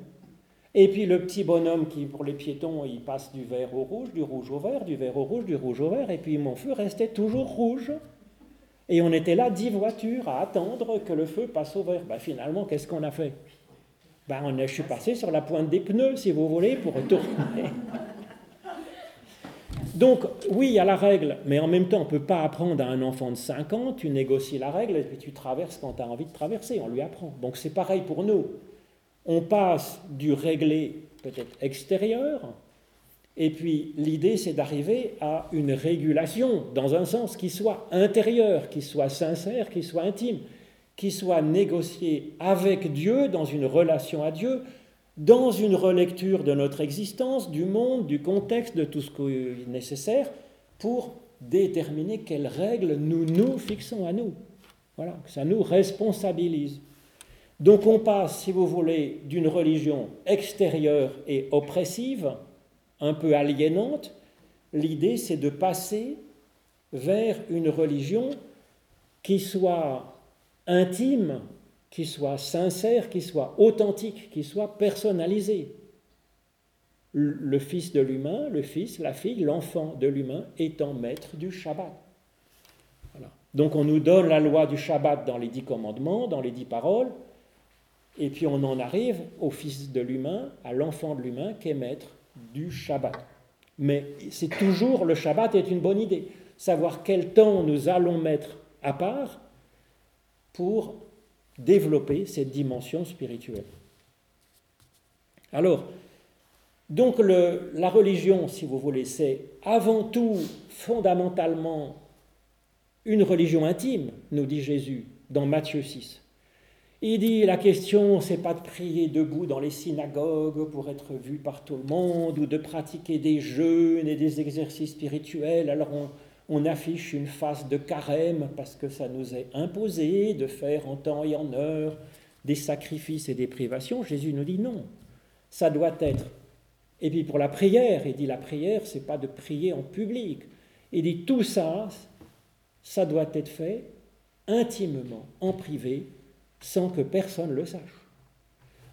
Et puis le petit bonhomme qui, pour les piétons, il passe du vert au rouge, du rouge au vert, du vert au rouge, du rouge au vert, et puis mon feu restait toujours rouge. Et on était là, dix voitures, à attendre que le feu passe au vert. Ben, finalement, qu'est-ce qu'on a fait? Ben, Je suis passé sur la pointe des pneus, si vous voulez, pour retourner. Donc, oui, il y a la règle, mais en même temps, on ne peut pas apprendre à un enfant de 5 ans, tu négocies la règle et puis tu traverses quand tu as envie de traverser, on lui apprend. Donc, c'est pareil pour nous. On passe du réglé peut-être extérieur et puis l'idée, c'est d'arriver à une régulation, dans un sens qui soit intérieur, qui soit sincère, qui soit intime, qui soit négocié avec Dieu, dans une relation à Dieu, dans une relecture de notre existence, du monde, du contexte, de tout ce qui est nécessaire, pour déterminer quelles règles nous nous fixons à nous. Voilà, ça nous responsabilise. Donc on passe, si vous voulez, d'une religion extérieure et oppressive un peu aliénante, l'idée c'est de passer vers une religion qui soit intime, qui soit sincère, qui soit authentique, qui soit personnalisée. Le fils de l'humain, le fils, la fille, l'enfant de l'humain étant maître du Shabbat. Donc on nous donne la loi du Shabbat dans les dix commandements, dans les dix paroles, et puis on en arrive au fils de l'humain, à l'enfant de l'humain qui est maître du Shabbat. Mais c'est toujours le Shabbat est une bonne idée. Savoir quel temps nous allons mettre à part pour développer cette dimension spirituelle. Alors, donc la religion, si vous voulez, c'est avant tout fondamentalement une religion intime, nous dit Jésus dans Matthieu 6. Il dit la question, c'est pas de prier debout dans les synagogues pour être vu par tout le monde ou de pratiquer des jeûnes et des exercices spirituels. Alors on, affiche une face de carême parce que ça nous est imposé de faire en temps et en heure des sacrifices et des privations. Jésus nous dit non, ça doit être. Et puis pour la prière, il dit la prière, c'est pas de prier en public. Il dit tout ça, ça doit être fait intimement, en privé, sans que personne le sache.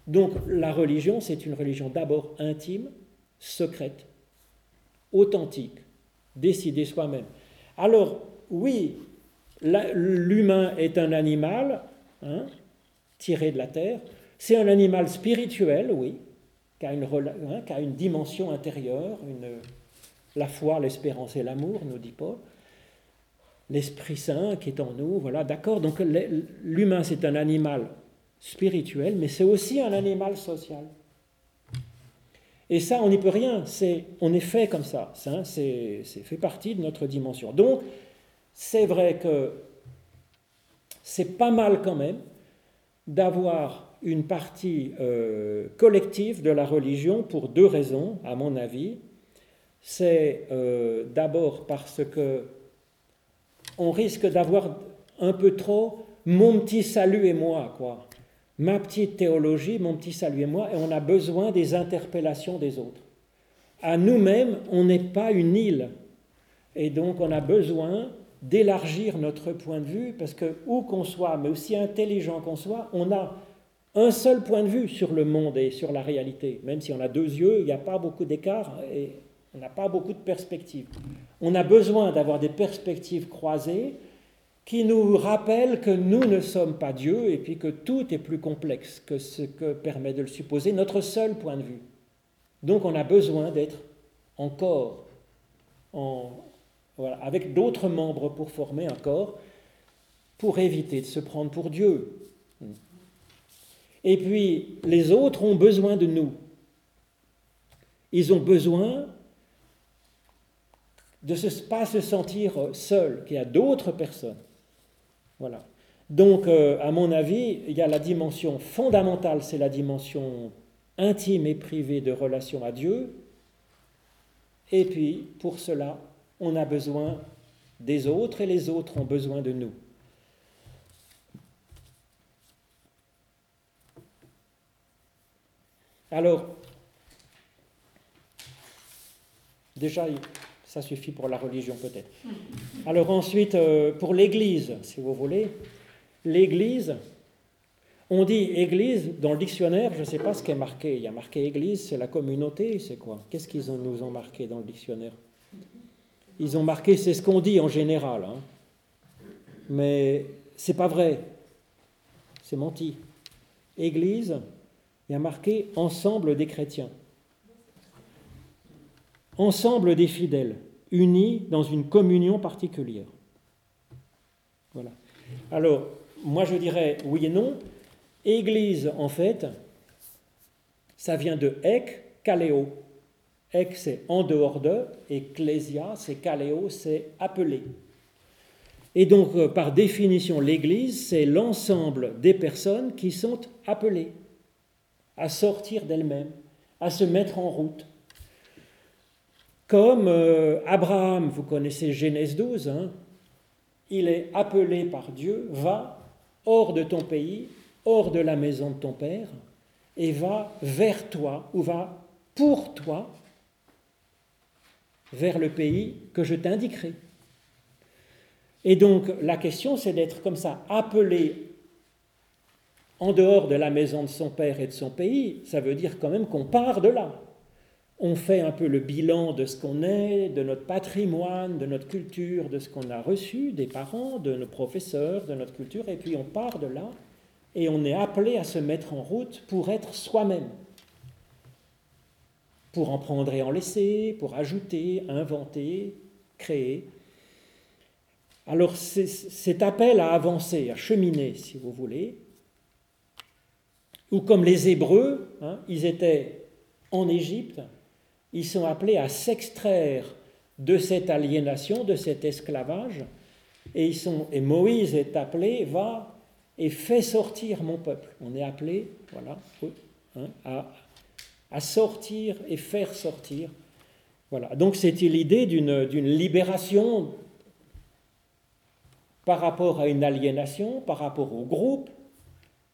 Donc la religion, c'est une religion d'abord intime, secrète, authentique, décidée soi-même. Alors oui, l'humain est un animal hein, tiré de la terre, c'est un animal spirituel, oui, qui a une, hein, a une dimension intérieure, La foi, l'espérance et l'amour, nous dit Paul. L'Esprit Saint qui est en nous, voilà, d'accord. Donc l'humain, c'est un animal spirituel, mais c'est aussi un animal social. Et ça, on n'y peut rien. C'est, on est fait comme ça. ça c'est, fait partie de notre dimension. Donc, c'est vrai que c'est pas mal quand même d'avoir une partie euh, collective de la religion pour deux raisons, à mon avis. C'est euh, d'abord parce que on risque d'avoir un peu trop mon petit salut et moi, quoi. Ma petite théologie, mon petit salut et moi, et on a besoin des interpellations des autres. À nous-mêmes, on n'est pas une île. Et donc, on a besoin d'élargir notre point de vue, parce que où qu'on soit, mais aussi intelligent qu'on soit, on a un seul point de vue sur le monde et sur la réalité. Même si on a deux yeux, il n'y a pas beaucoup d'écart et on n'a pas beaucoup de perspectives. On a besoin d'avoir des perspectives croisées qui nous rappellent que nous ne sommes pas Dieu et puis que tout est plus complexe que ce que permet de le supposer notre seul point de vue. Donc on a besoin d'être encore en, avec d'autres membres pour former un corps, pour éviter de se prendre pour Dieu. Et puis, les autres ont besoin de nous. Ils ont besoin de ne pas se sentir seuls, qu'il y a d'autres personnes. Voilà. Donc, euh, à mon avis, il y a la dimension fondamentale, c'est la dimension intime et privée de relation à Dieu. Et puis, pour cela, on a besoin des autres et les autres ont besoin de nous. Alors, déjà, ça suffit pour la religion peut-être. Alors ensuite, euh, pour l'Église, si vous voulez, l'Église, on dit Église, dans le dictionnaire, je ne sais pas ce qui est marqué. Il y a marqué Église, c'est la communauté, c'est quoi? Qu'est-ce qu'ils nous ont marqué dans le dictionnaire? Ils ont marqué, c'est ce qu'on dit en général, hein. mais c'est pas vrai, c'est menti. Église, il y a marqué ensemble des chrétiens, ensemble des fidèles, unis dans une communion particulière. Voilà. Alors, moi je dirais oui et non. Église, en fait, ça vient de ek, kaléo. Ek, c'est en dehors de, ecclésia, c'est kaléo, c'est appelé. Et donc, euh, par définition, l'Église, c'est l'ensemble des personnes qui sont appelées à sortir d'elles-mêmes, à se mettre en route. Comme euh, Abraham, vous connaissez Genèse 12, hein, il est appelé par Dieu, va hors de ton pays, hors de la maison de ton père, et va vers toi, ou va pour toi, vers le pays que je t'indiquerai. Et donc la question, c'est d'être comme ça, appelé en dehors de la maison de son père et de son pays. Ça veut dire quand même qu'on part de là. On fait un peu le bilan de ce qu'on est, de notre patrimoine, de notre culture, de ce qu'on a reçu des parents, de nos professeurs, de notre culture, et puis on part de là et on est appelé à se mettre en route pour être soi-même pour en prendre et en laisser, pour ajouter, inventer, créer. Alors cet appel à avancer, à cheminer, si vous voulez, ou comme les Hébreux, hein, ils étaient en Égypte, ils sont appelés à s'extraire de cette aliénation, de cet esclavage, et, ils sont, et Moïse est appelé, va et fait sortir mon peuple. On est appelé, voilà, hein, à à sortir et faire sortir. Voilà. Donc c'était l'idée d'une libération par rapport à une aliénation, par rapport au groupe,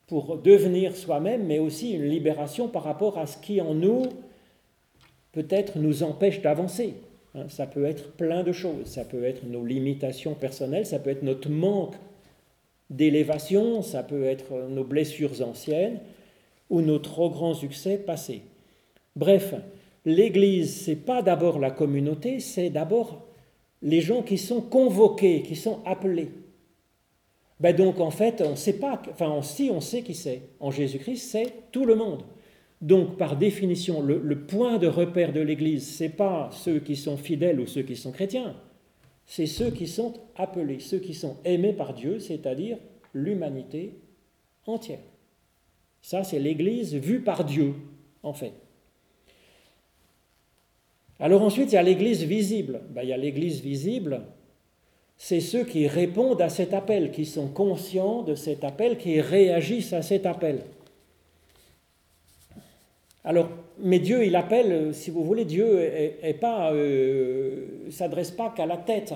pour devenir soi-même, mais aussi une libération par rapport à ce qui en nous peut-être nous empêche d'avancer. Hein, ça peut être plein de choses, ça peut être nos limitations personnelles, ça peut être notre manque d'élévation, ça peut être nos blessures anciennes ou nos trop grands succès passés. Bref, l'Église, c'est pas d'abord la communauté, c'est d'abord les gens qui sont convoqués, qui sont appelés. Ben donc en fait, on sait pas, enfin si on sait qui c'est. En Jésus-Christ, c'est tout le monde. Donc, par définition, le, point de repère de l'Église, ce n'est pas ceux qui sont fidèles ou ceux qui sont chrétiens, c'est ceux qui sont appelés, ceux qui sont aimés par Dieu, c'est-à-dire l'humanité entière. Ça, c'est l'Église vue par Dieu, en fait. Alors ensuite, il y a l'Église visible. Ben, il y a l'Église visible, c'est ceux qui répondent à cet appel, qui sont conscients de cet appel, qui réagissent à cet appel. Alors, mais Dieu, il appelle, si vous voulez, Dieu est, pas, euh, s'adresse pas qu'à la tête.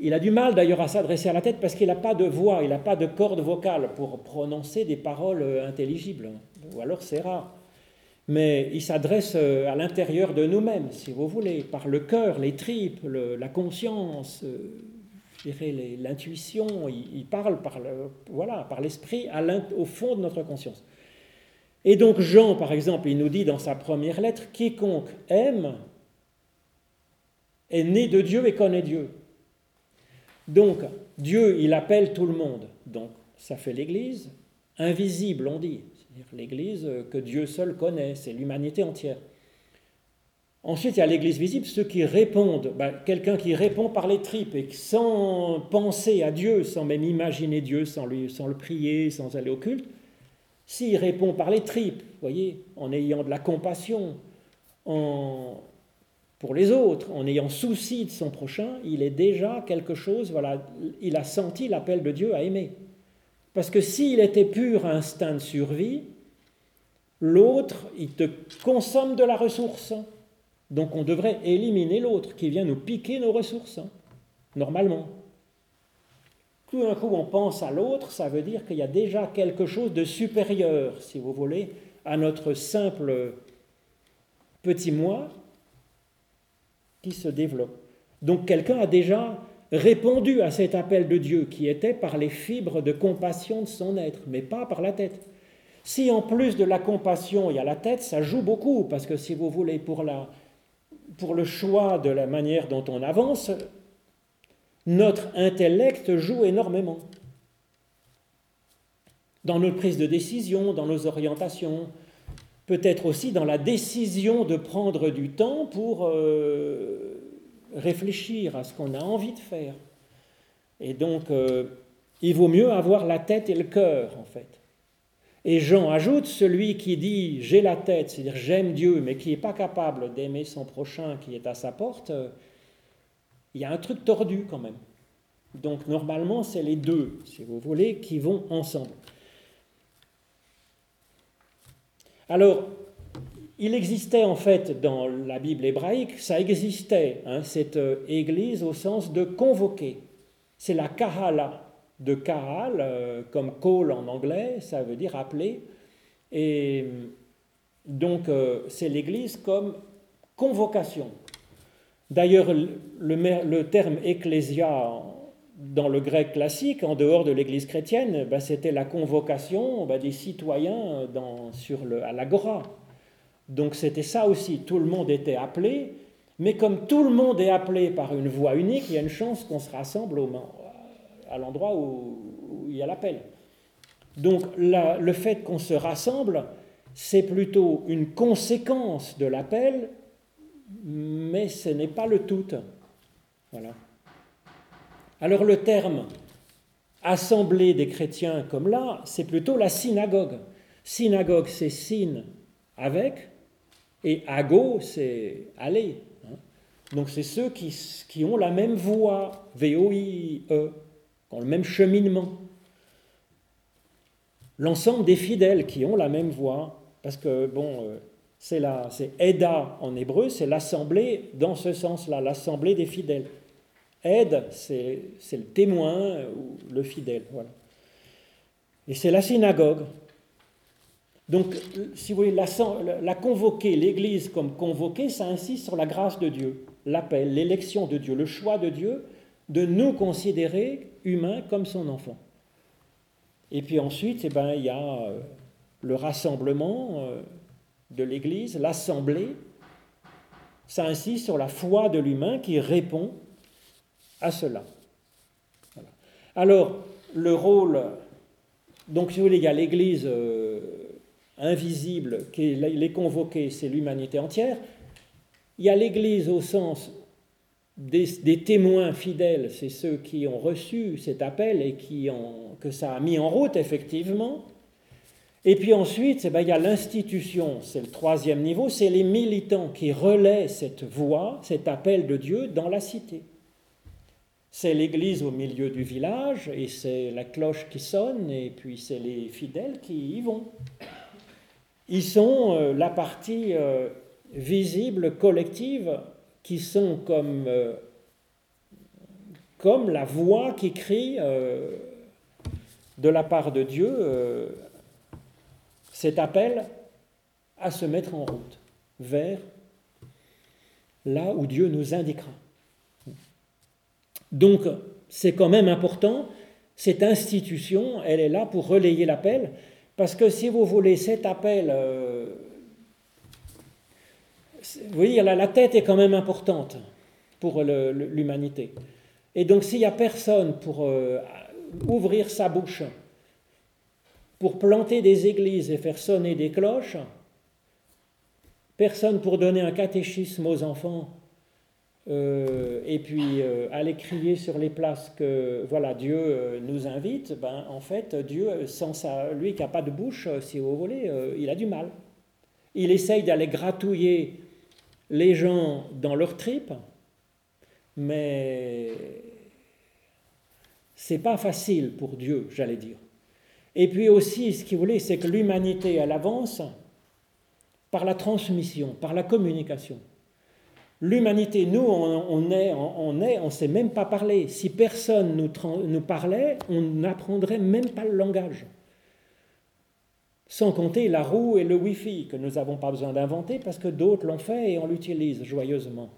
Il a du mal d'ailleurs à s'adresser à la tête parce qu'il n'a pas de voix, il n'a pas de corde vocale pour prononcer des paroles intelligibles. Ou alors c'est rare mais il s'adresse euh, à l'intérieur de nous-mêmes, si vous voulez, par le cœur, les tripes, la conscience, euh, l'intuition, il, parle par voilà, par l'esprit au fond de notre conscience. Et donc Jean, par exemple, il nous dit dans sa première lettre, quiconque aime est né de Dieu et connaît Dieu. Donc Dieu, il appelle tout le monde. Donc ça fait l'Église, invisible, on dit. L'Église que Dieu seul connaît, c'est l'humanité entière. Ensuite, il y a l'Église visible, ceux qui répondent, ben, quelqu'un qui répond par les tripes et sans penser à Dieu, sans même imaginer Dieu, sans, lui, sans le prier, sans aller au culte, s'il répond par les tripes, voyez, en ayant de la compassion pour les autres, en ayant souci de son prochain, il est déjà quelque chose, voilà, il a senti l'appel de Dieu à aimer. Parce que s'il était pur instinct de survie, l'autre, il te consomme de la ressource. Donc on devrait éliminer l'autre qui vient nous piquer nos ressources, hein, normalement. Tout d'un coup, on pense à l'autre, ça veut dire qu'il y a déjà quelque chose de supérieur, si vous voulez, à notre simple petit moi qui se développe. Donc quelqu'un a déjà répondu à cet appel de Dieu qui était par les fibres de compassion de son être, mais pas par la tête. Si en plus de la compassion il y a la tête, ça joue beaucoup, parce que si vous voulez, pour, la, pour le choix de la manière dont on avance, notre intellect joue énormément. Dans nos prises de décision, dans nos orientations, peut-être aussi dans la décision de prendre du temps pour euh, réfléchir à ce qu'on a envie de faire. Et donc, euh, il vaut mieux avoir la tête et le cœur, en fait. Et Jean ajoute, celui qui dit j'ai la tête, c'est-à-dire j'aime Dieu, mais qui n'est pas capable d'aimer son prochain qui est à sa porte, euh, il y a un truc tordu quand même. Donc normalement, c'est les deux, si vous voulez, qui vont ensemble. Alors, il existait en fait dans la Bible hébraïque, ça existait, hein, cette euh, église au sens de convoquer. C'est la kahala, de kahal, euh, comme call en anglais, ça veut dire appeler. Et donc euh, c'est l'église comme convocation. D'ailleurs, le, terme ecclésia dans le grec classique, en dehors de l'église chrétienne, bah, c'était la convocation bah, des citoyens sur le, à l'agora. Donc c'était ça aussi, tout le monde était appelé, mais comme tout le monde est appelé par une voix unique, il y a une chance qu'on se rassemble à l'endroit où, il y a l'appel. Donc le fait qu'on se rassemble, c'est plutôt une conséquence de l'appel, mais ce n'est pas le tout. Voilà. Alors le terme assemblée des chrétiens comme là, c'est plutôt la synagogue. Synagogue, c'est syn avec, et ago, c'est aller. Hein. Donc c'est ceux qui, qui, ont la même voie, V-O-I-E, qui ont le même cheminement. L'ensemble des fidèles qui ont la même voie, parce que, bon, euh, c'est Eda en hébreu, c'est l'assemblée dans ce sens-là, l'assemblée des fidèles. Aide, c'est, le témoin ou le fidèle. Voilà. Et c'est la synagogue. Donc, si vous voulez, la, convoquer, l'Église comme convoquer, ça insiste sur la grâce de Dieu, l'appel, l'élection de Dieu, le choix de Dieu de nous considérer humains comme son enfant. Et puis ensuite, eh ben, il y a euh, le rassemblement euh, de l'Église, l'assemblée. Ça insiste sur la foi de l'humain qui répond à cela. Alors, le rôle, donc si vous voulez, il y a l'Église. Euh, invisible qui les convoqués, c'est l'humanité entière. Il y a l'Église au sens des, témoins fidèles, c'est ceux qui ont reçu cet appel et qui ont, que ça a mis en route effectivement. Et puis ensuite, eh ben, il y a l'institution, c'est le troisième niveau, c'est les militants qui relaient cette voix, cet appel de Dieu dans la cité. C'est l'église au milieu du village et c'est la cloche qui sonne et puis c'est les fidèles qui y vont. Ils sont euh, la partie euh, visible, collective, qui sont comme, euh, comme la voix qui crie de la part de Dieu cet appel à se mettre en route vers là où Dieu nous indiquera. Donc, c'est quand même important, cette institution, elle est là pour relayer l'appel, parce que si vous voulez cet appel, euh, vous voyez, la, tête est quand même importante pour l'humanité. Et donc, s'il n'y a personne pour euh, ouvrir sa bouche, pour planter des églises et faire sonner des cloches, personne pour donner un catéchisme aux enfants, euh, et puis euh, aller crier sur les places que voilà Dieu euh, nous invite, ben, en fait Dieu, sans ça, lui qui n'a pas de bouche, si vous voulez, il a du mal. Il essaye d'aller gratouiller les gens dans leur tripes, mais c'est pas facile pour Dieu, j'allais dire. Et puis aussi, ce qu'il voulait, c'est que l'humanité, elle avance par la transmission, par la communication. L'humanité, nous, on, est, on est, on sait même pas parler. Si personne nous, nous parlait, on n'apprendrait même pas le langage. Sans compter la roue et le Wi-Fi que nous n'avons pas besoin d'inventer parce que d'autres l'ont fait et on l'utilise joyeusement.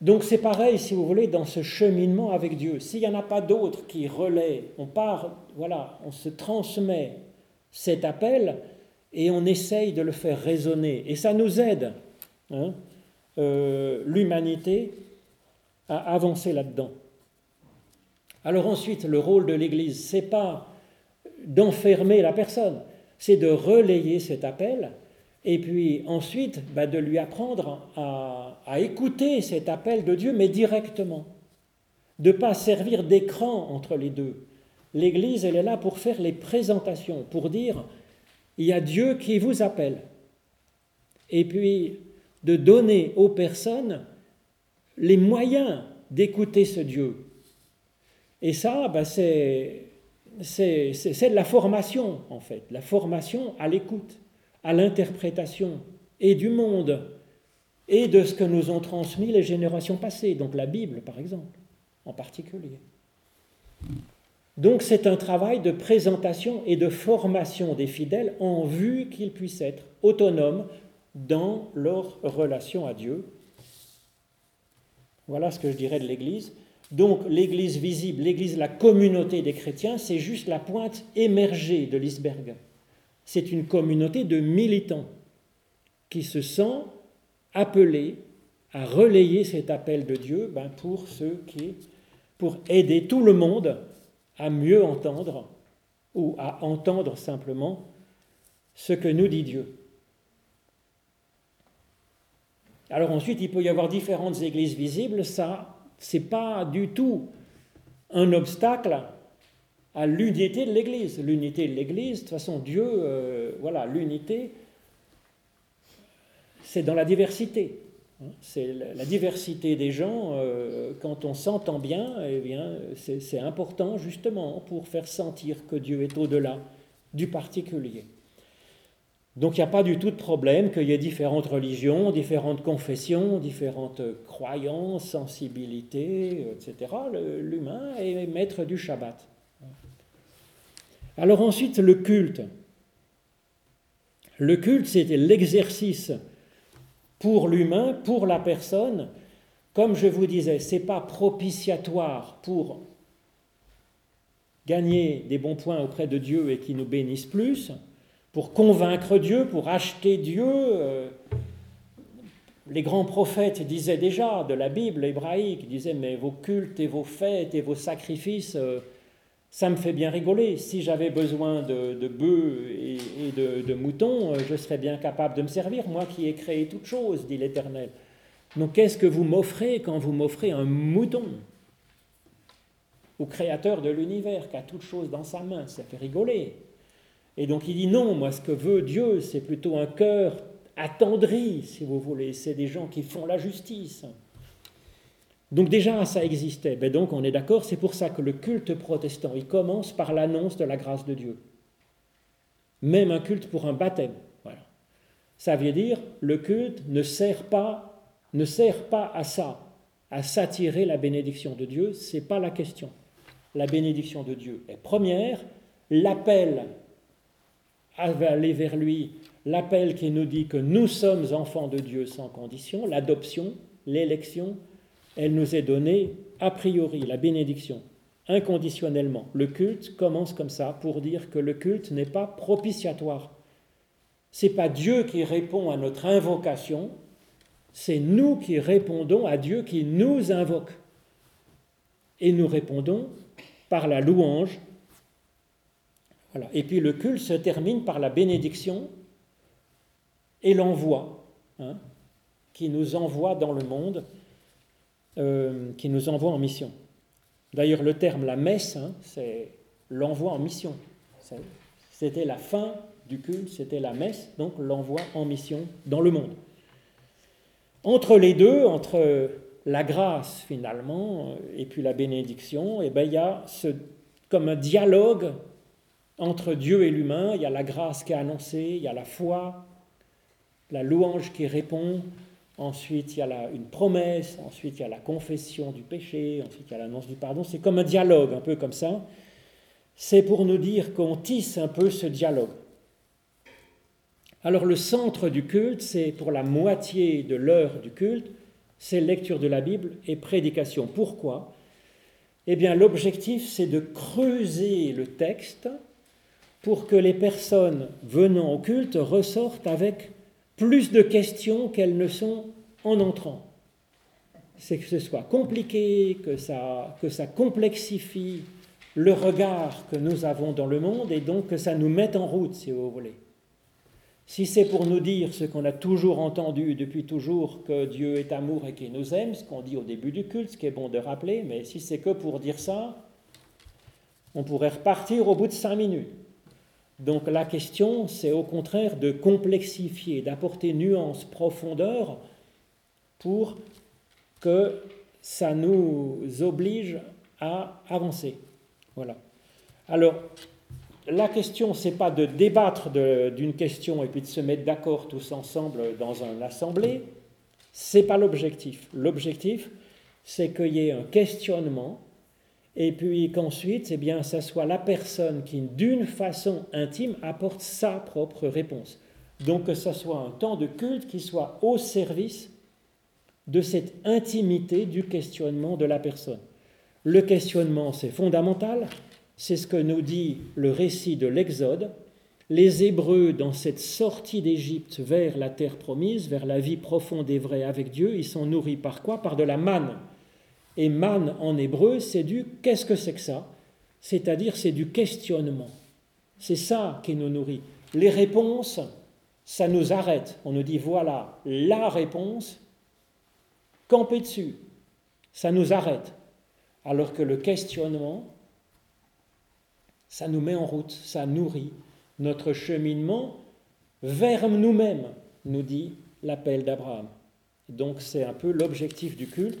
Donc c'est pareil, si vous voulez, dans ce cheminement avec Dieu. S'il n'y en a pas d'autres qui relaient, on part, voilà, on se transmet cet appel et on essaye de le faire résonner. Et ça nous aide, hein, euh, l'humanité, à avancer là-dedans. Alors ensuite, le rôle de l'Église, c'est pas d'enfermer la personne, c'est de relayer cet appel et puis ensuite bah, de lui apprendre à, écouter cet appel de Dieu, mais directement. De ne pas servir d'écran entre les deux. L'Église, elle est là pour faire les présentations, pour dire, il y a Dieu qui vous appelle. Et puis de donner aux personnes les moyens d'écouter ce Dieu. Et ça, bah, c'est de la formation, en fait, la formation à l'écoute à l'interprétation et du monde et de ce que nous ont transmis les générations passées, donc la Bible par exemple, en particulier. Donc c'est un travail de présentation et de formation des fidèles en vue qu'ils puissent être autonomes dans leur relation à Dieu. Voilà ce que je dirais de l'Église. Donc l'Église visible, l'Église, la communauté des chrétiens, c'est juste la pointe émergée de l'iceberg c'est une communauté de militants qui se sent appelés à relayer cet appel de Dieu ben, pour ceux qui, pour aider tout le monde à mieux entendre ou à entendre simplement ce que nous dit Dieu. Alors ensuite, il peut y avoir différentes églises visibles, ça, c'est pas du tout un obstacle à l'unité de l'Église. L'unité de l'Église, de toute façon, Dieu, euh, voilà, l'unité, c'est dans la diversité. Hein. C'est la diversité des gens, euh, quand on s'entend bien, eh bien, c'est important justement pour faire sentir que Dieu est au-delà du particulier. Donc il n'y a pas du tout de problème qu'il y ait différentes religions, différentes confessions, différentes croyances, sensibilités, etc. L'humain est maître du Shabbat. Alors ensuite, le culte. Le culte, c'était l'exercice pour l'humain, pour la personne. Comme je vous disais, ce n'est pas propitiatoire pour gagner des bons points auprès de Dieu et qui nous bénisse plus, pour convaincre Dieu, pour acheter Dieu. Euh, les grands prophètes disaient déjà de la Bible hébraïque, disaient mais vos cultes et vos fêtes et vos sacrifices, euh, ça me fait bien rigoler. Si j'avais besoin de, bœufs et, de, de, moutons, euh, je serais bien capable de me servir, moi qui ai créé toute chose, dit l'Éternel. Donc qu'est-ce que vous m'offrez quand vous m'offrez un mouton au Créateur de l'univers qui a toute chose dans sa main? Ça fait rigoler. Et donc il dit non, moi ce que veut Dieu, c'est plutôt un cœur attendri, si vous voulez. C'est des gens qui font la justice. Donc déjà, ça existait. Mais donc on est d'accord, c'est pour ça que le culte protestant, il commence par l'annonce de la grâce de Dieu. Même un culte pour un baptême. Voilà. Ça veut dire, le culte ne sert pas, ne sert pas à ça, à s'attirer la bénédiction de Dieu, ce n'est pas la question. La bénédiction de Dieu est première, l'appel à aller vers lui, l'appel qui nous dit que nous sommes enfants de Dieu sans condition, l'adoption, l'élection, elle nous est donnée a priori, la bénédiction, inconditionnellement. Le culte commence comme ça pour dire que le culte n'est pas propitiatoire. C'est pas Dieu qui répond à notre invocation, c'est nous qui répondons à Dieu qui nous invoque. Et nous répondons par la louange. Voilà. Et puis le culte se termine par la bénédiction et l'envoi, hein, qui nous envoie dans le monde euh, qui nous envoie en mission. D'ailleurs, le terme la messe, hein, c'est l'envoi en mission. C'était la fin du culte, c'était la messe, donc l'envoi en mission dans le monde. Entre les deux, entre la grâce finalement euh, et puis la bénédiction, eh ben, il y a ce, comme un dialogue entre Dieu et l'humain. Il y a la grâce qui est annoncée, il y a la foi, la louange qui répond, ensuite il y a une promesse, ensuite il y a la confession du péché, ensuite il y a l'annonce du pardon. C'est comme un dialogue, un peu comme ça. C'est pour nous dire qu'on tisse un peu ce dialogue. Alors le centre du culte, c'est pour la moitié de l'heure du culte, c'est lecture de la Bible et prédication. Pourquoi? Eh bien l'objectif, c'est de creuser le texte pour que les personnes venant au culte ressortent avec plus de questions qu'elles ne sont en entrant. C'est que ce soit compliqué, que ça, que ça complexifie le regard que nous avons dans le monde et donc que ça nous mette en route, si vous voulez. Si c'est pour nous dire ce qu'on a toujours entendu depuis toujours, que Dieu est amour et qu'il nous aime, ce qu'on dit au début du culte, ce qui est bon de rappeler, mais si c'est que pour dire ça, on pourrait repartir au bout de cinq minutes. Donc la question, c'est au contraire de complexifier, d'apporter nuance, profondeur, pour que ça nous oblige à avancer. Voilà. Alors, la question, c'est pas de débattre d'une question et puis de se mettre d'accord tous ensemble dans une assemblée. C'est pas l'objectif. L'objectif, c'est qu'il y ait un questionnement et puis qu'ensuite, eh bien, ça soit la personne qui, d'une façon intime, apporte sa propre réponse. Donc que ce soit un temps de culte qui soit au service de cette intimité du questionnement de la personne. Le questionnement, c'est fondamental, c'est ce que nous dit le récit de l'Exode. Les Hébreux, dans cette sortie d'Égypte vers la terre promise, vers la vie profonde et vraie avec Dieu, ils sont nourris par quoi? Par de la manne. Et man en hébreu, c'est du qu'est-ce que c'est que ça? C'est-à-dire c'est du questionnement. C'est ça qui nous nourrit. Les réponses, ça nous arrête. On nous dit voilà la réponse, camper dessus. Ça nous arrête. Alors que le questionnement, ça nous met en route, ça nourrit notre cheminement vers nous-mêmes, nous dit l'appel d'Abraham. Donc c'est un peu l'objectif du culte.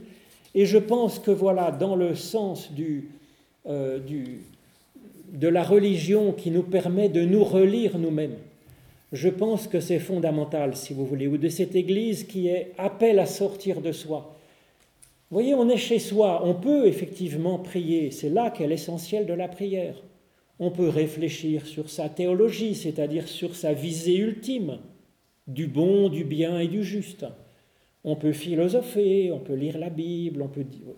Et je pense que voilà, dans le sens euh, de la religion qui nous permet de nous relire nous-mêmes, je pense que c'est fondamental, si vous voulez, ou de cette Église qui est appel à sortir de soi. Vous voyez, on est chez soi, on peut effectivement prier, c'est là qu'est l'essentiel de la prière. On peut réfléchir sur sa théologie, c'est-à-dire sur sa visée ultime, du bon, du bien et du juste. On peut philosopher, on peut lire la Bible, on peut dire...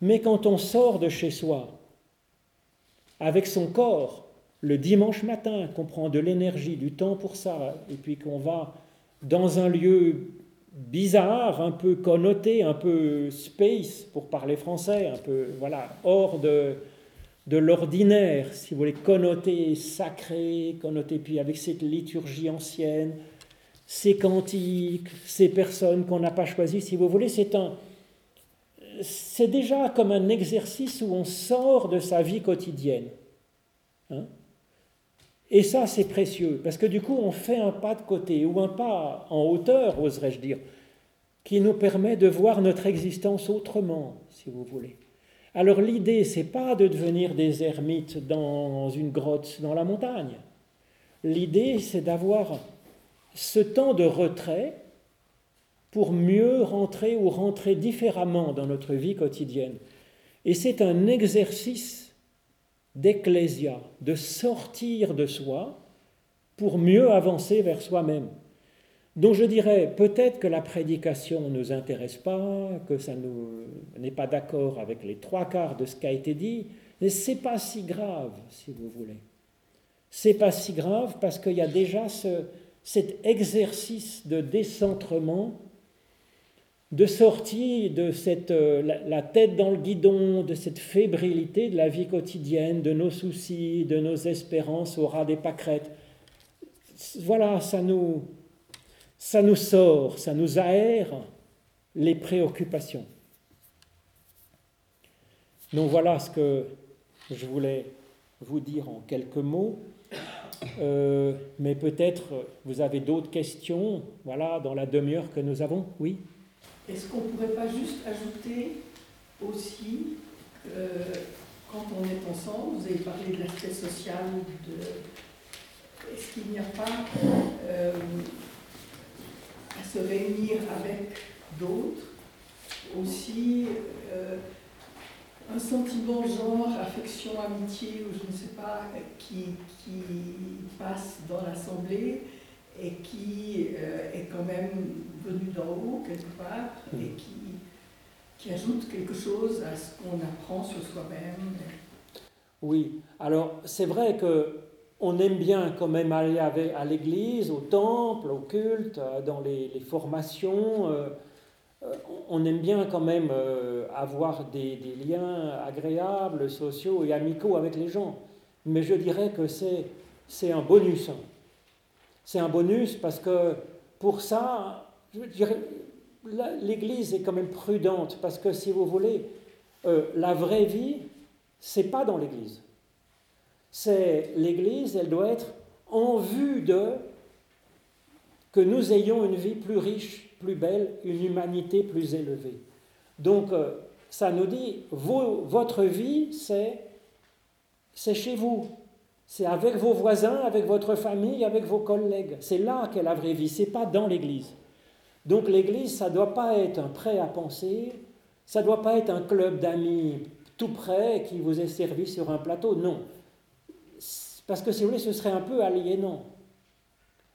Mais quand on sort de chez soi, avec son corps, le dimanche matin, qu'on prend de l'énergie, du temps pour ça, et puis qu'on va dans un lieu bizarre, un peu connoté, un peu space, pour parler français, un peu, voilà, hors de, de l'ordinaire, si vous voulez, connoté sacré, connoté puis avec cette liturgie ancienne, ces cantiques, ces personnes qu'on n'a pas choisies, si vous voulez, c'est un, c'est déjà comme un exercice où on sort de sa vie quotidienne. Hein. et ça, c'est précieux, parce que du coup, on fait un pas de côté, ou un pas en hauteur, oserais-je dire, qui nous permet de voir notre existence autrement, si vous voulez. Alors l'idée, c'est pas de devenir des ermites dans une grotte dans la montagne. L'idée, c'est d'avoir ce temps de retrait pour mieux rentrer ou rentrer différemment dans notre vie quotidienne. Et c'est un exercice d'ecclésia, de sortir de soi pour mieux avancer vers soi-même. Donc je dirais peut-être que la prédication ne nous intéresse pas, que ça n'est pas d'accord avec les trois quarts de ce qui a été dit, mais c'est pas si grave, si vous voulez. C'est pas si grave parce qu'il y a déjà ce, cet exercice de décentrement, de sortie de cette, euh, la, tête dans le guidon, de cette fébrilité de la vie quotidienne, de nos soucis, de nos espérances au ras des pâquerettes. Voilà, ça nous, ça nous sort, ça nous aère les préoccupations. Donc voilà ce que je voulais vous dire en quelques mots. Euh, mais peut-être vous avez d'autres questions, voilà, dans la demi-heure que nous avons. Oui Est-ce qu'on ne pourrait pas juste ajouter aussi, euh, quand on est ensemble, vous avez parlé de l'aspect social, de, est-ce qu'il n'y a pas euh, à se réunir avec d'autres, aussi euh, un sentiment genre affection, amitié, ou je ne sais pas, qui, qui passe dans l'Assemblée et qui euh, est quand même venu d'en haut quelque part et mm. qui, qui ajoute quelque chose à ce qu'on apprend sur soi-même. Oui, alors c'est vrai que on aime bien quand même aller à l'église, au temple, au culte, euh, dans les, formations. Euh, on aime bien quand même avoir des, liens agréables, sociaux et amicaux avec les gens. Mais je dirais que c'est un bonus. Hein. C'est un bonus parce que pour ça, l'Église est quand même prudente parce que si vous voulez, la vraie vie, c'est pas dans l'Église c'est l'Église, elle doit être en vue de que nous ayons une vie plus riche, plus belle, une humanité plus élevée. Donc, euh, ça nous dit, votre vie, c'est, chez vous. C'est avec vos voisins, avec votre famille, avec vos collègues. C'est là qu'est la vraie vie, c'est pas dans l'Église. Donc l'Église, ça ne doit pas être un prêt à penser, ça ne doit pas être un club d'amis tout près qui vous est servi sur un plateau. Non, parce que si vous voulez, ce serait un peu aliénant.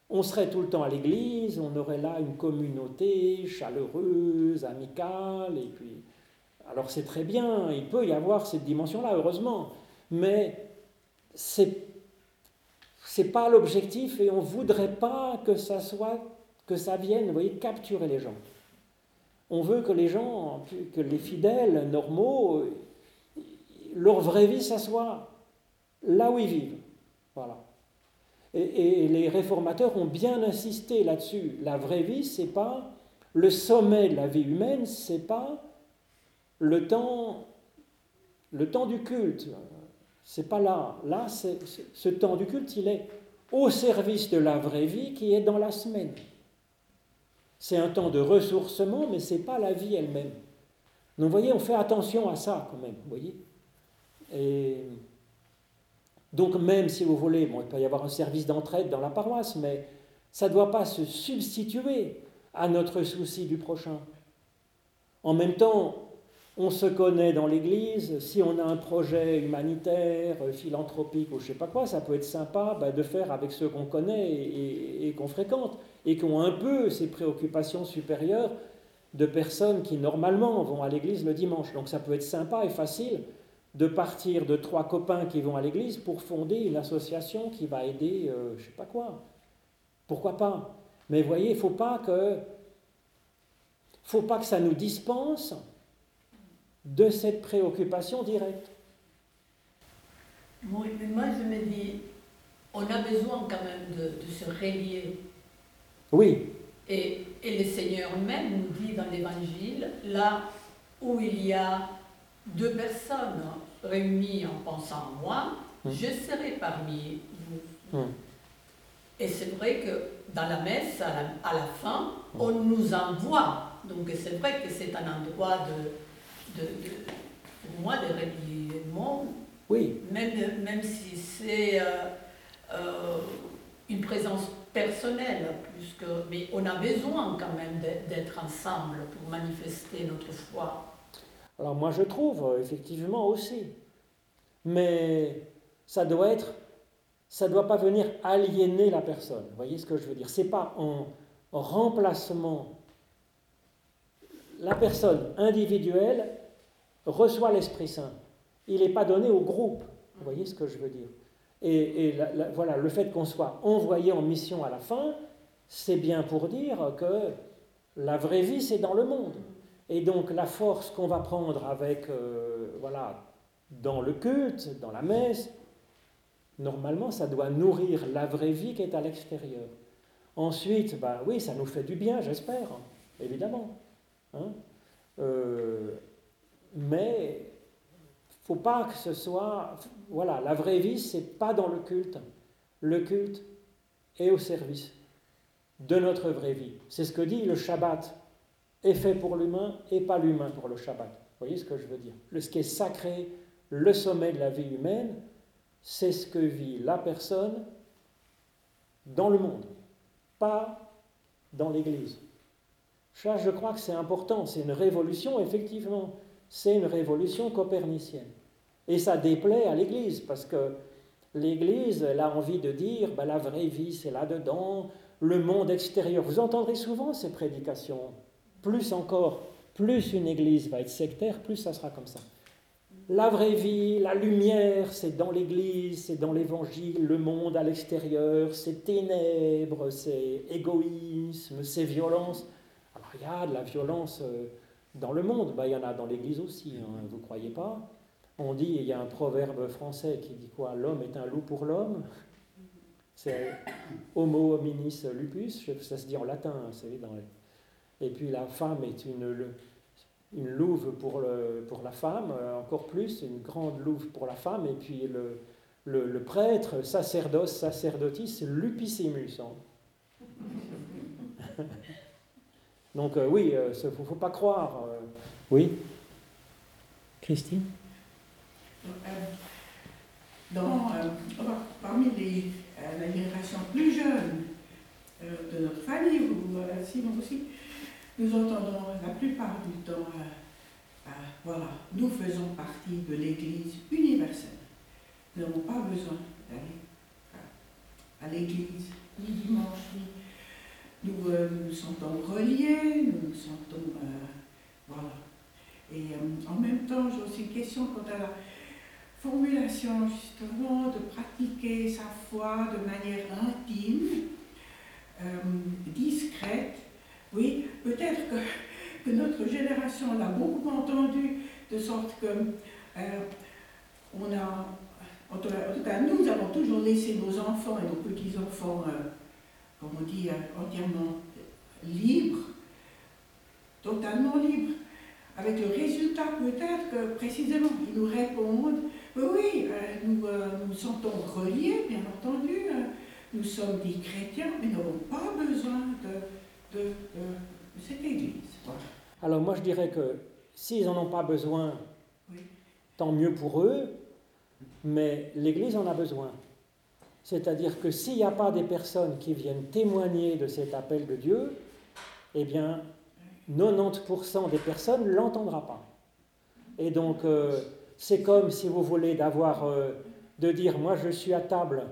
On serait tout le temps à l'église, on aurait là une communauté chaleureuse, amicale, et puis. Alors c'est très bien, il peut y avoir cette dimension-là, heureusement, mais c'est c'est pas l'objectif et on voudrait pas que ça soit que ça vienne, vous voyez, capturer les gens. On veut que les gens, que les fidèles normaux, leur vraie vie, ça soit là où ils vivent. Voilà. Et, les réformateurs ont bien insisté là-dessus. La vraie vie, c'est pas le sommet de la vie humaine, c'est pas le temps, le temps du culte. C'est pas là. Là, ce temps du culte, il est au service de la vraie vie qui est dans la semaine. C'est un temps de ressourcement, mais c'est pas la vie elle-même. Donc, vous voyez, on fait attention à ça quand même, vous voyez. Et donc même si vous voulez, bon, il peut y avoir un service d'entraide dans la paroisse, mais ça ne doit pas se substituer à notre souci du prochain. En même temps, on se connaît dans l'Église, si on a un projet humanitaire, philanthropique ou je ne sais pas quoi, ça peut être sympa bah, de faire avec ceux qu'on connaît et, et qu'on fréquente, et qui ont un peu ces préoccupations supérieures de personnes qui normalement vont à l'Église le dimanche. Donc ça peut être sympa et facile de partir de trois copains qui vont à l'église pour fonder une association qui va aider, euh, je ne sais pas quoi. Pourquoi pas? Mais voyez, il ne faut pas que faut pas que ça nous dispense de cette préoccupation directe. Oui, mais moi je me dis, on a besoin quand même de, de se relier. Oui. Et, et le Seigneur même nous dit dans l'Évangile, là où il y a deux personnes réunies en pensant à moi, Mm. je serai parmi vous. Mm. Et c'est vrai que dans la messe, à la, à la fin, Mm. on nous envoie. Donc c'est vrai que c'est un endroit de, de, de- pour moi de monde, Oui, même, même si c'est euh, euh, une présence personnelle, plus que, mais on a besoin quand même d'être ensemble pour manifester notre foi. Alors moi je trouve euh, effectivement aussi. Mais ça doit être, ça doit pas venir aliéner la personne. Vous voyez ce que je veux dire? C'est pas en remplacement. La personne individuelle reçoit l'Esprit Saint. Il n'est pas donné au groupe. Vous voyez ce que je veux dire? Et, la- voilà, le fait qu'on soit envoyé en mission à la fin, c'est bien pour dire que la vraie vie, c'est dans le monde. Et donc la force qu'on va prendre avec, euh, voilà, dans le culte, dans la messe, normalement, ça doit nourrir la vraie vie qui est à l'extérieur. Ensuite, ben oui, ça nous fait du bien, j'espère, évidemment. Hein. Euh, mais faut pas que ce soit, voilà, la vraie vie, c'est pas dans le culte. Le culte est au service de notre vraie vie. C'est ce que dit le Shabbat est fait pour l'humain et pas l'humain pour le Shabbat. Vous voyez ce que je veux dire Ce qui est sacré, le sommet de la vie humaine, c'est ce que vit la personne dans le monde, pas dans l'Église. Ça, je crois que c'est important. C'est une révolution, effectivement. C'est une révolution copernicienne. Et ça déplaît à l'Église, parce que l'Église, elle a envie de dire, ben, la vraie vie, c'est là-dedans, le monde extérieur. Vous entendrez souvent ces prédications. Plus encore, plus une Église va être sectaire, plus ça sera comme ça. La vraie vie, la lumière, c'est dans l'Église, c'est dans l'Évangile, le monde à l'extérieur, c'est ténèbres, c'est égoïsme, c'est violence. Alors il y a de la violence euh, dans le monde, Ben, il y en a dans l'Église aussi, hein, vous ne croyez pas? On dit, il y a un proverbe français qui dit quoi? L'homme est un loup pour l'homme. C'est homo hominis lupus, ça se dit en latin, hein, vous savez, dans les- et puis la femme est une, une louve pour, le- pour la femme, euh, encore plus, une grande louve pour la femme, et puis le, le, le prêtre, sacerdoce, sacerdotis, lupissimus. hein. Donc euh, oui, il ne faut, faut pas croire. euh. Oui Christine? Euh, dans, euh, parmi les, euh, la génération plus jeune euh, de notre famille, ou euh, Simon aussi, nous entendons la plupart du temps, euh, euh, voilà, nous faisons partie de l'Église universelle. Nous n'avons pas besoin d'aller à- à l'Église, ni dimanche, ni... Nous euh, nous sentons reliés, nous nous sentons... euh, voilà. Et euh, en même temps, j'ai aussi une question quant à la formulation justement de pratiquer sa foi de manière intime, euh, discrète. Oui, peut-être que, notre génération l'a beaucoup entendu, de sorte que euh, on a, nous avons toujours laissé nos enfants et nos petits-enfants, euh, comme on dit, euh, entièrement libres, totalement libres. Avec le résultat peut-être que précisément ils nous répondent oui, nous nous sentons reliés, bien entendu, nous sommes des chrétiens, mais nous n'avons pas besoin de, de, de- de cette église. Voilà. Alors moi je dirais que s'ils n'en ont pas besoin, Oui. tant mieux pour eux, mais l'Église en a besoin. C'est-à-dire que s'il n'y a pas des personnes qui viennent témoigner de cet appel de Dieu, eh bien 90% des personnes ne l'entendra pas. Et donc euh, c'est comme si vous voulez d'avoir, euh, de dire moi je suis à table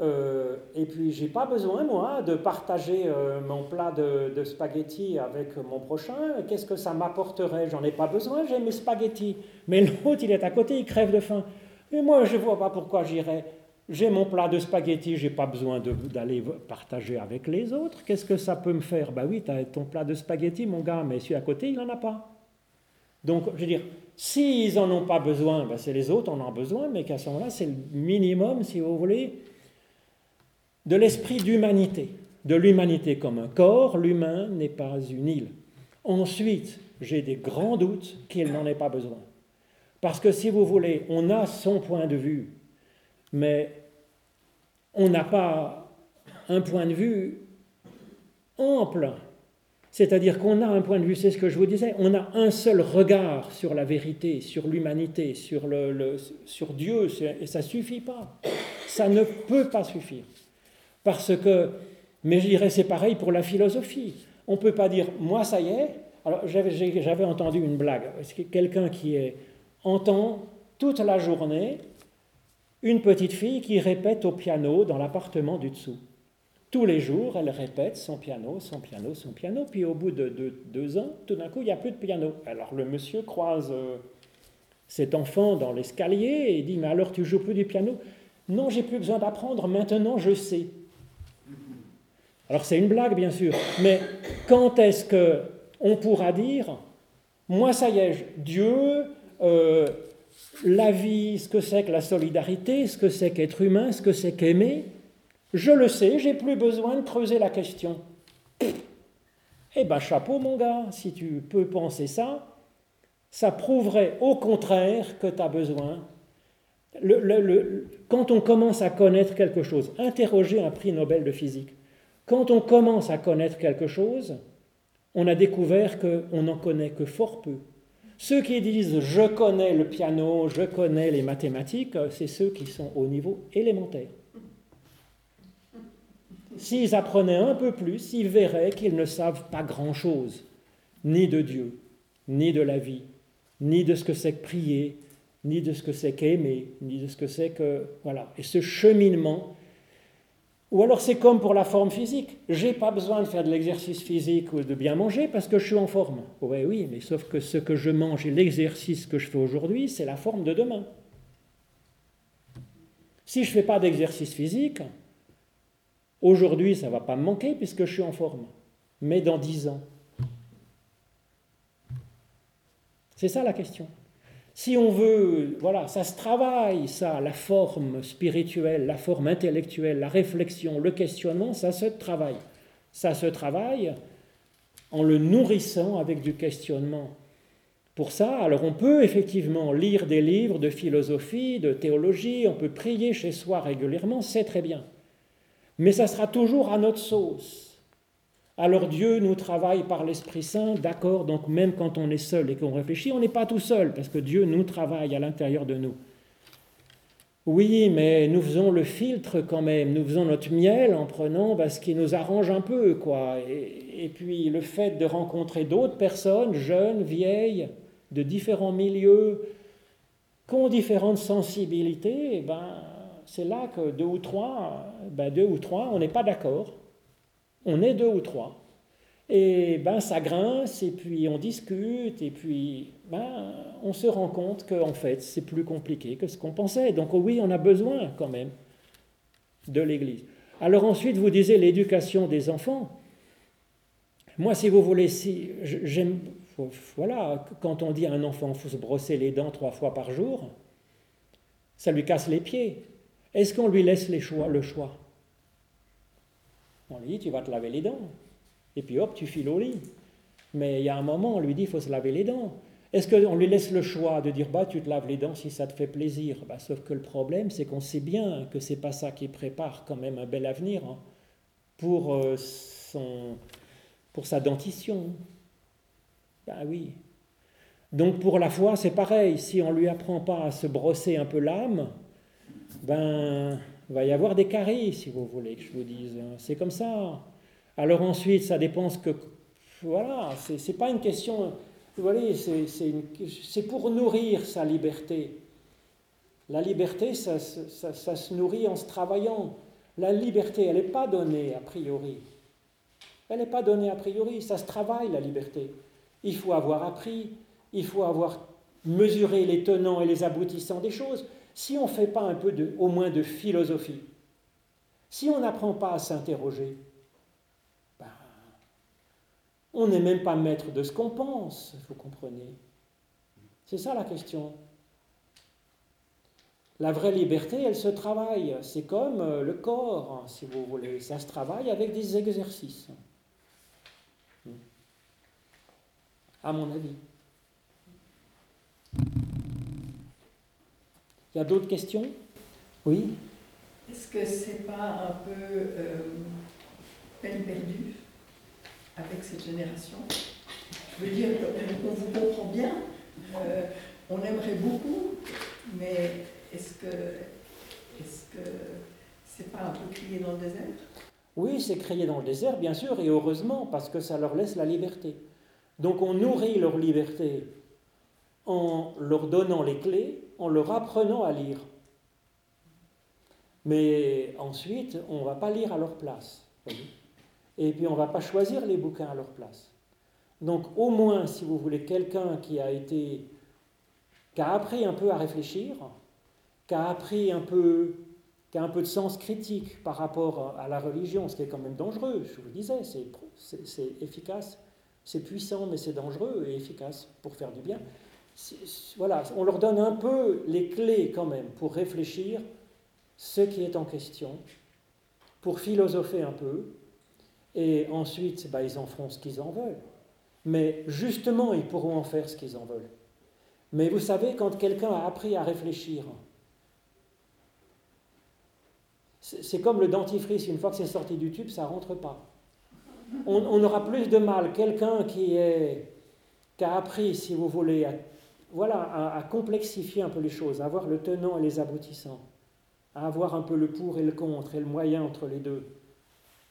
euh, et puis j'ai pas besoin moi de partager euh, mon plat de, de spaghettis avec mon prochain. Qu'est-ce que ça m'apporterait? J'en ai pas besoin, j'ai mes spaghettis. Mais l'autre il est à côté, il crève de faim. Et moi je vois pas pourquoi j'irais. J'ai mon plat de spaghettis, j'ai pas besoin d'aller partager avec les autres. Qu'est-ce que ça peut me faire? Bah oui, tu as ton plat de spaghettis, mon gars, mais celui à côté, il n'en a pas. Donc, je veux dire, S'ils n'en ont pas besoin, ben, c'est les autres en ont besoin, mais qu'à ce moment-là, c'est le minimum, si vous voulez, de l'esprit d'humanité. De l'humanité comme un corps, l'humain n'est pas une île. Ensuite, j'ai des grands doutes qu'il n'en ait pas besoin. Parce que si vous voulez, on a son point de vue, mais on n'a pas un point de vue ample. C'est-à-dire qu'on a un point de vue, c'est ce que je vous disais, on a un seul regard sur la vérité, sur l'humanité, sur, sur Dieu, et ça ne suffit pas. Ça ne peut pas suffire. Parce que, mais je dirais c'est pareil pour la philosophie. On ne peut pas dire, moi ça y est, alors j'avais entendu une blague, quelqu'un qui entend toute la journée une petite fille qui répète au piano dans l'appartement du dessous? Tous les jours, elle répète son piano, son piano, son piano, puis au bout de, deux ans, tout d'un coup, il n'y a plus de piano. Alors le monsieur croise euh, cet enfant dans l'escalier et dit, mais alors tu joues plus du piano? Non, j'ai plus besoin d'apprendre, maintenant je sais. Alors c'est une blague, bien sûr, mais quand est-ce que on pourra dire, moi ça y est, Dieu, euh, la vie, ce que c'est que la solidarité, ce que c'est qu'être humain, ce que c'est qu'aimer, je le sais, j'ai plus besoin de creuser la question. Eh ben chapeau mon gars, si tu peux penser ça, ça prouverait au contraire que tu as besoin. quand on commence à connaître quelque chose, interroger un prix Nobel de physique, quand on commence à connaître quelque chose, on a découvert qu'on n'en connaît que fort peu. Ceux qui disent je connais le piano, je connais les mathématiques, c'est ceux qui sont au niveau élémentaire. S'ils apprenaient un peu plus, ils verraient qu'ils ne savent pas grand-chose, ni de Dieu, ni de la vie, ni de ce que c'est que prier, ni de ce que c'est qu'aimer, ni de ce que c'est que... Voilà. Et ce cheminement ou alors c'est comme pour la forme physique. J'ai pas besoin de faire de l'exercice physique ou de bien manger parce que je suis en forme. Oui, oui, mais sauf que ce que je mange et l'exercice que je fais aujourd'hui, c'est la forme de demain. Si je ne fais pas d'exercice physique, aujourd'hui ça ne va pas me manquer puisque je suis en forme. Mais dans dix ans. C'est ça la question. Si on veut, voilà, ça se travaille, ça, la forme spirituelle, la forme intellectuelle, la réflexion, le questionnement, ça se travaille. Ça se travaille en le nourrissant avec du questionnement. Pour ça, alors on peut effectivement lire des livres de philosophie, de théologie, on peut prier chez soi régulièrement, c'est très bien. Mais ça sera toujours à notre sauce. Alors Dieu nous travaille par l'Esprit Saint, d'accord, donc même quand on est seul et qu'on réfléchit, on n'est pas tout seul, parce que Dieu nous travaille à l'intérieur de nous. Oui, mais nous faisons le filtre quand même, nous faisons notre miel en prenant bah, ce qui nous arrange un peu, quoi. Et, puis le fait de rencontrer d'autres personnes, jeunes, vieilles, de différents milieux, qui ont différentes sensibilités, ben, c'est là que deux ou trois, ben, deux ou trois, on n'est pas d'accord. On est deux ou trois. Et ben ça grince, et puis on discute, et puis ben, on se rend compte qu'en fait c'est plus compliqué que ce qu'on pensait. Donc oui, on a besoin quand même de l'Église. Alors ensuite, vous disiez l'éducation des enfants. Moi, si vous voulez, si j'aime, voilà, quand on dit à un enfant, faut se brosser les dents trois fois par jour, ça lui casse les pieds. Est-ce qu'on lui laisse le choix? On lui dit, tu vas te laver les dents. Et puis hop, tu files au lit. Mais il y a un moment, on lui dit, il faut se laver les dents. Est-ce qu'on lui laisse le choix de dire, bah, tu te laves les dents si ça te fait plaisir? Bah, Sauf que le problème, c'est qu'on sait bien que c'est pas ça qui prépare quand même un bel avenir hein, pour, euh, son, pour sa dentition. Ben oui. Donc pour la foi, c'est pareil. Si on ne lui apprend pas à se brosser un peu l'âme, ben il va y avoir des caries, si vous voulez que je vous dise. C'est comme ça. Alors ensuite, ça dépend ce que... Voilà, c'est pas une question... Vous voyez, c'est pour nourrir sa liberté. La liberté, ça, ça, ça, se nourrit en se travaillant. La liberté, elle n'est pas donnée a priori. Elle n'est pas donnée a priori, ça se travaille, la liberté. Il faut avoir appris, il faut avoir mesuré les tenants et les aboutissants des choses si on ne fait pas un peu de, au moins de philosophie, si on n'apprend pas à s'interroger, ben, on n'est même pas maître de ce qu'on pense, vous comprenez. C'est ça la question. La vraie liberté, elle se travaille. C'est comme euh, le corps, si vous voulez. Ça se travaille avec des exercices. À mon avis. Il y a d'autres questions? Oui? Est-ce que c'est pas un peu euh, peine perdue avec cette génération? Je veux dire, on vous comprend bien, euh, on aimerait beaucoup, mais est-ce que est-ce que c'est pas un peu crier dans le désert? Oui, c'est crier dans le désert, bien sûr, et heureusement, parce que ça leur laisse la liberté. Donc on nourrit leur liberté en leur donnant les clés, en leur apprenant à lire. Mais ensuite, on ne va pas lire à leur place. Et puis on ne va pas choisir les bouquins à leur place. Donc au moins, si vous voulez, quelqu'un qui a été, qui a appris un peu à réfléchir, qui a appris un peu, qui a un peu de sens critique par rapport à la religion, ce qui est quand même dangereux, je vous le disais, c'est efficace, c'est puissant, mais c'est dangereux et efficace pour faire du bien. Voilà, on leur donne un peu les clés quand même pour réfléchir ce qui est en question, pour philosopher un peu, et ensuite, bah, ils en feront ce qu'ils en veulent. Mais justement, ils pourront en faire ce qu'ils en veulent. Mais vous savez, quand quelqu'un a appris à réfléchir, c'est comme le dentifrice, une fois que c'est sorti du tube, ça ne rentre pas. On, aura plus de mal, quelqu'un qui, qui a appris, si vous voulez, à, voilà, à, complexifier un peu les choses, à avoir le tenant et les aboutissants, à avoir un peu le pour et le contre et le moyen entre les deux.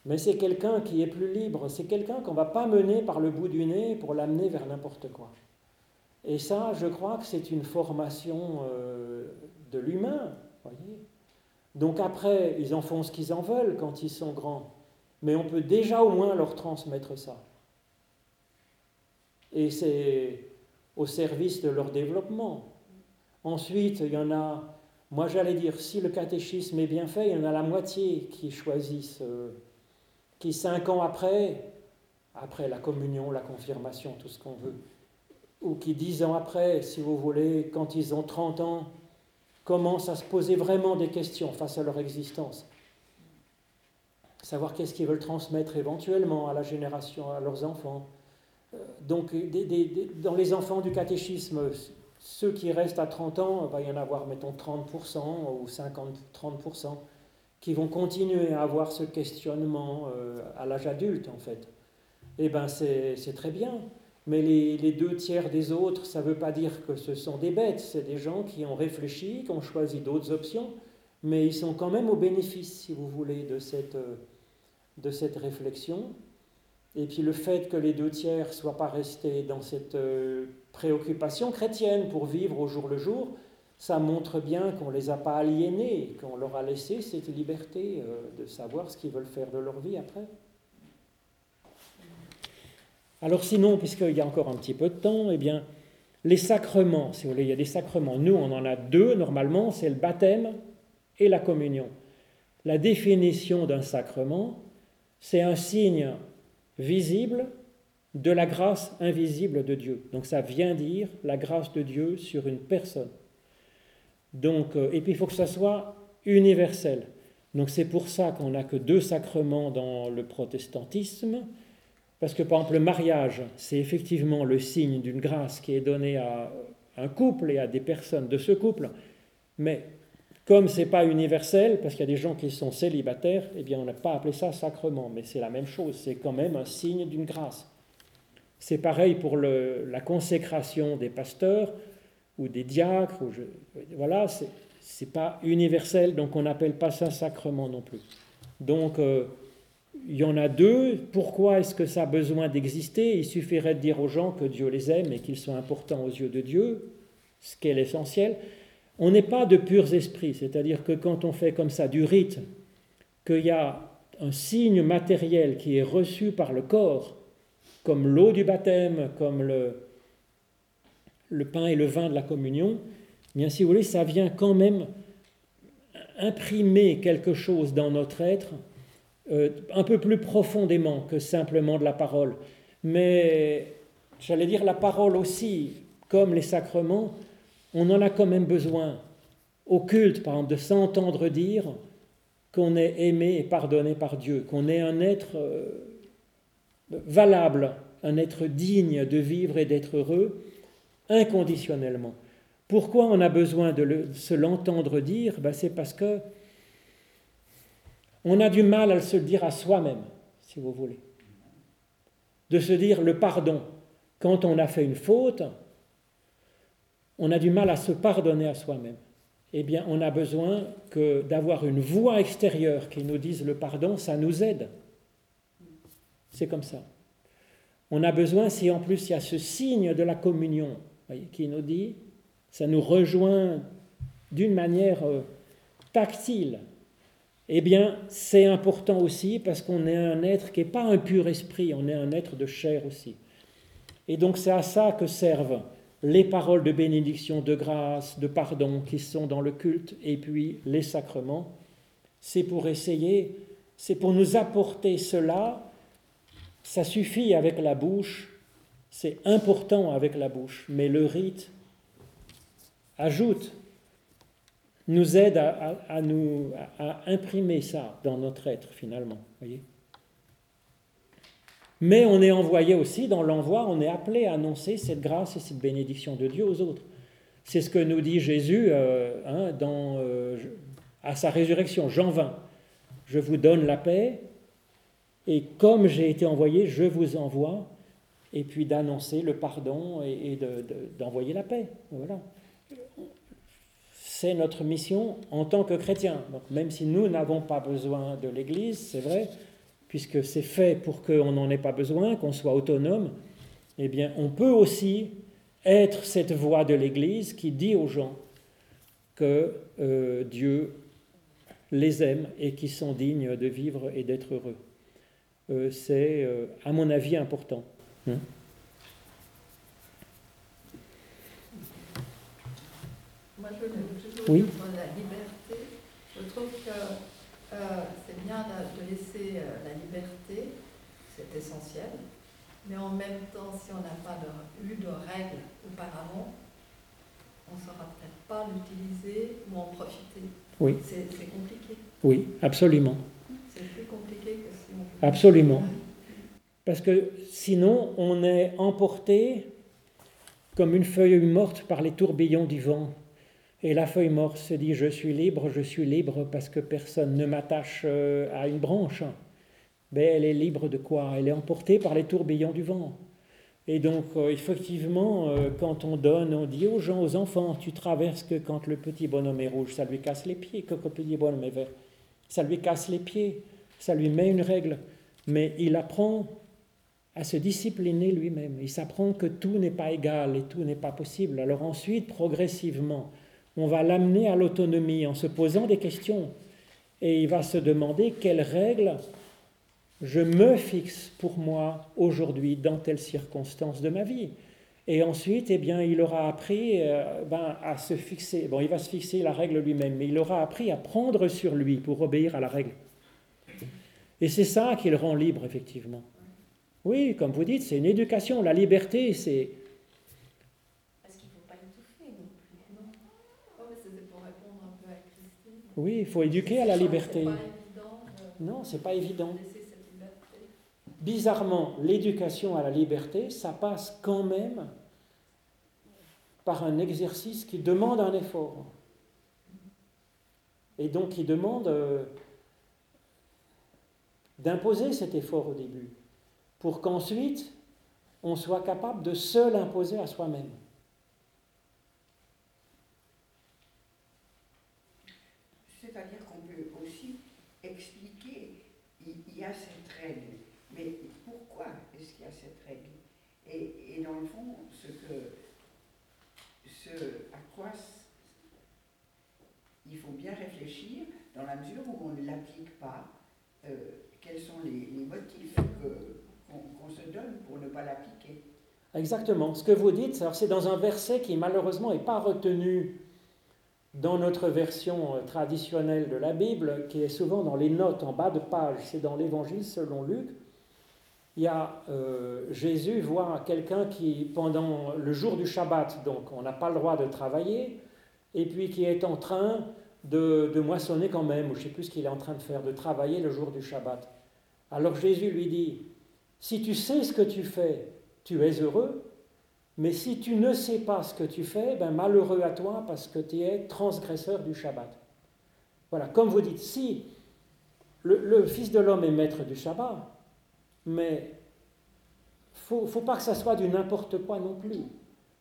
Mais c'est quelqu'un qui est plus libre, c'est quelqu'un qu'on ne va pas mener par le bout du nez pour l'amener vers n'importe quoi. Et ça, je crois que c'est une formation euh, de l'humain, voyez. Donc après, ils en font ce qu'ils en veulent quand ils sont grands. Mais on peut déjà au moins leur transmettre ça. Et c'est au service de leur développement. Ensuite, il y en a, moi j'allais dire, si le catéchisme est bien fait, il y en a la moitié qui choisissent, euh, qui cinq ans après, après la communion, la confirmation, tout ce qu'on veut, ou qui dix ans après, si vous voulez, quand ils ont 30 ans, commencent à se poser vraiment des questions face à leur existence. Savoir qu'est-ce qu'ils veulent transmettre éventuellement à la génération, à leurs enfants. Euh, donc, dans les enfants du catéchisme, ceux qui restent à 30 ans, il va y en avoir, mettons, 30% ou 50-30% qui vont continuer à avoir ce questionnement euh, à l'âge adulte, en fait. Eh bien, c'est très bien. Mais les, deux tiers des autres, ça ne veut pas dire que ce sont des bêtes, c'est des gens qui ont réfléchi, qui ont choisi d'autres options, mais ils sont quand même au bénéfice, si vous voulez, de cette, de cette réflexion. Et puis le fait que les deux tiers ne soient pas restés dans cette euh, préoccupation chrétienne pour vivre au jour le jour, ça montre bien qu'on ne les a pas aliénés, qu'on leur a laissé cette liberté euh, de savoir ce qu'ils veulent faire de leur vie après. Alors sinon, puisqu'il y a encore un petit peu de temps, eh bien, les sacrements, si vous voulez, il y a des sacrements. Nous, on en a deux normalement, c'est le baptême et la communion. La définition d'un sacrement, c'est un signe visible de la grâce invisible de Dieu. Donc ça vient dire la grâce de Dieu sur une personne. Donc, euh, et puis il faut que ça soit universel. Donc c'est pour ça qu'on n'a que deux sacrements dans le protestantisme, parce que par exemple, le mariage, c'est effectivement le signe d'une grâce qui est donnée à un couple et à des personnes de ce couple. Mais comme ce n'est pas universel, parce qu'il y a des gens qui sont célibataires, eh bien on n'a pas appelé ça sacrement, mais c'est la même chose, c'est quand même un signe d'une grâce. C'est pareil pour la consécration des pasteurs ou des diacres, voilà, c'est pas universel, donc on n'appelle pas ça sacrement non plus. Donc euh, il y en a deux. Pourquoi est-ce que ça a besoin d'exister? Il suffirait de dire aux gens que Dieu les aime et qu'ils sont importants aux yeux de Dieu, ce qui est l'essentiel. On n'est pas de purs esprits, c'est-à-dire que quand on fait comme ça du rite, qu'il y a un signe matériel qui est reçu par le corps, comme l'eau du baptême, comme le, pain et le vin de la communion, eh bien si vous voulez, ça vient quand même imprimer quelque chose dans notre être euh, un peu plus profondément que simplement de la parole. Mais j'allais dire la parole aussi, comme les sacrements, on en a quand même besoin. Au culte, par exemple, de s'entendre dire qu'on est aimé et pardonné par Dieu, qu'on est un être euh, valable, un être digne de vivre et d'être heureux inconditionnellement. Pourquoi on a besoin de se l'entendre dire? Ben, C'est parce que on a du mal à se le dire à soi-même, si vous voulez. De se dire le pardon. Quand on a fait une faute, on a du mal à se pardonner à soi-même. Eh bien, on a besoin que d'avoir une voix extérieure qui nous dise le pardon, ça nous aide. C'est comme ça. On a besoin, si en plus il y a ce signe de la communion qui nous dit, ça nous rejoint d'une manière euh, tactile, eh bien, c'est important aussi parce qu'on est un être qui n'est pas un pur esprit, on est un être de chair aussi. Et donc, c'est à ça que servent les paroles de bénédiction, de grâce, de pardon qui sont dans le culte, et puis les sacrements. C'est pour essayer, c'est pour nous apporter cela. Ça suffit avec la bouche, c'est important avec la bouche, mais le rite ajoute nous aide à, imprimer ça dans notre être finalement. Voyez Mais on est envoyé aussi, dans l'envoi, on est appelé à annoncer cette grâce et cette bénédiction de Dieu aux autres. C'est ce que nous dit Jésus euh, hein, euh, à sa résurrection, Jean 20. Je vous donne la paix, et comme j'ai été envoyé, je vous envoie, et puis d'annoncer le pardon et, d'envoyer la paix. Voilà c'est notre mission en tant que chrétiens. Donc, même si nous n'avons pas besoin de l'Église, c'est vrai, puisque c'est fait pour qu'on n'en ait pas besoin, qu'on soit autonome, eh bien, on peut aussi être cette voix de l'Église qui dit aux gens que euh, Dieu les aime et qui sont dignes de vivre et d'être heureux. Euh, c'est, euh, à mon avis, important. Hein? Moi, je, oui. la liberté. Je trouve que euh, c'est bien de laisser euh, la liberté, c'est essentiel. Mais en même temps, si on n'a pas eu de règles auparavant, on ne saura peut-être pas l'utiliser ou en profiter. Oui. C'est compliqué. Oui, absolument. C'est plus compliqué que si on... Absolument. Parce que sinon, on est emporté comme une feuille morte par les tourbillons du vent. Et la feuille morte se dit Je suis libre, je suis libre parce que personne ne m'attache euh, à une branche. Mais elle est libre de quoi? Elle est emportée par les tourbillons du vent. Et donc, euh, effectivement, euh, quand on donne, on dit aux gens, aux enfants Tu traverses que quand le petit bonhomme est rouge, ça lui casse les pieds. Quand le petit bonhomme est vert, ça lui casse les pieds. Ça lui met une règle. Mais il apprend à se discipliner lui-même. Il s'apprend que tout n'est pas égal et tout n'est pas possible. Alors ensuite, progressivement, on va l'amener à l'autonomie en se posant des questions. Et il va se demander quelles règles je me fixe pour moi aujourd'hui dans telle circonstance de ma vie. Et ensuite, eh bien, il aura appris euh, ben, à se fixer. Bon, il va se fixer la règle lui-même, mais il aura appris à prendre sur lui pour obéir à la règle. Et c'est ça qui le rend libre, effectivement. Oui, comme vous dites, c'est une éducation. La liberté, c'est Oui, il faut éduquer à la liberté. Non, c'est pas évident. Bizarrement, l'éducation à la liberté, ça passe quand même par un exercice qui demande un effort. Et donc qui demande euh, d'imposer cet effort au début, pour qu'ensuite on soit capable de se l'imposer à soi-même. y a cette règle. Mais pourquoi est-ce qu'il y a cette règle et, et, dans le fond, ce, que, ce à quoi il faut bien réfléchir, dans mesure où on ne l'applique pas, euh, quels sont les, les motifs qu'on se donne pour ne pas l'appliquer? Exactement. Ce que vous dites, c'est dans un verset qui malheureusement n'est pas retenu dans notre version euh, traditionnelle de la Bible, qui est souvent dans les notes en bas de page, c'est dans l'Évangile selon Luc, il y a euh, Jésus voit quelqu'un qui, pendant le jour du Shabbat, donc on n'a pas le droit de travailler, et puis qui est en train de, moissonner quand même, ou je ne sais plus ce qu'il est en train de faire, de travailler le jour du Shabbat. Alors Jésus lui dit, si tu sais ce que tu fais, tu es heureux, mais si tu ne sais pas ce que tu fais, ben malheureux à toi parce que tu es transgresseur du Shabbat. Voilà, comme vous dites, si le, Fils de l'homme est maître du Shabbat, mais ne faut pas que ça soit du n'importe quoi non plus.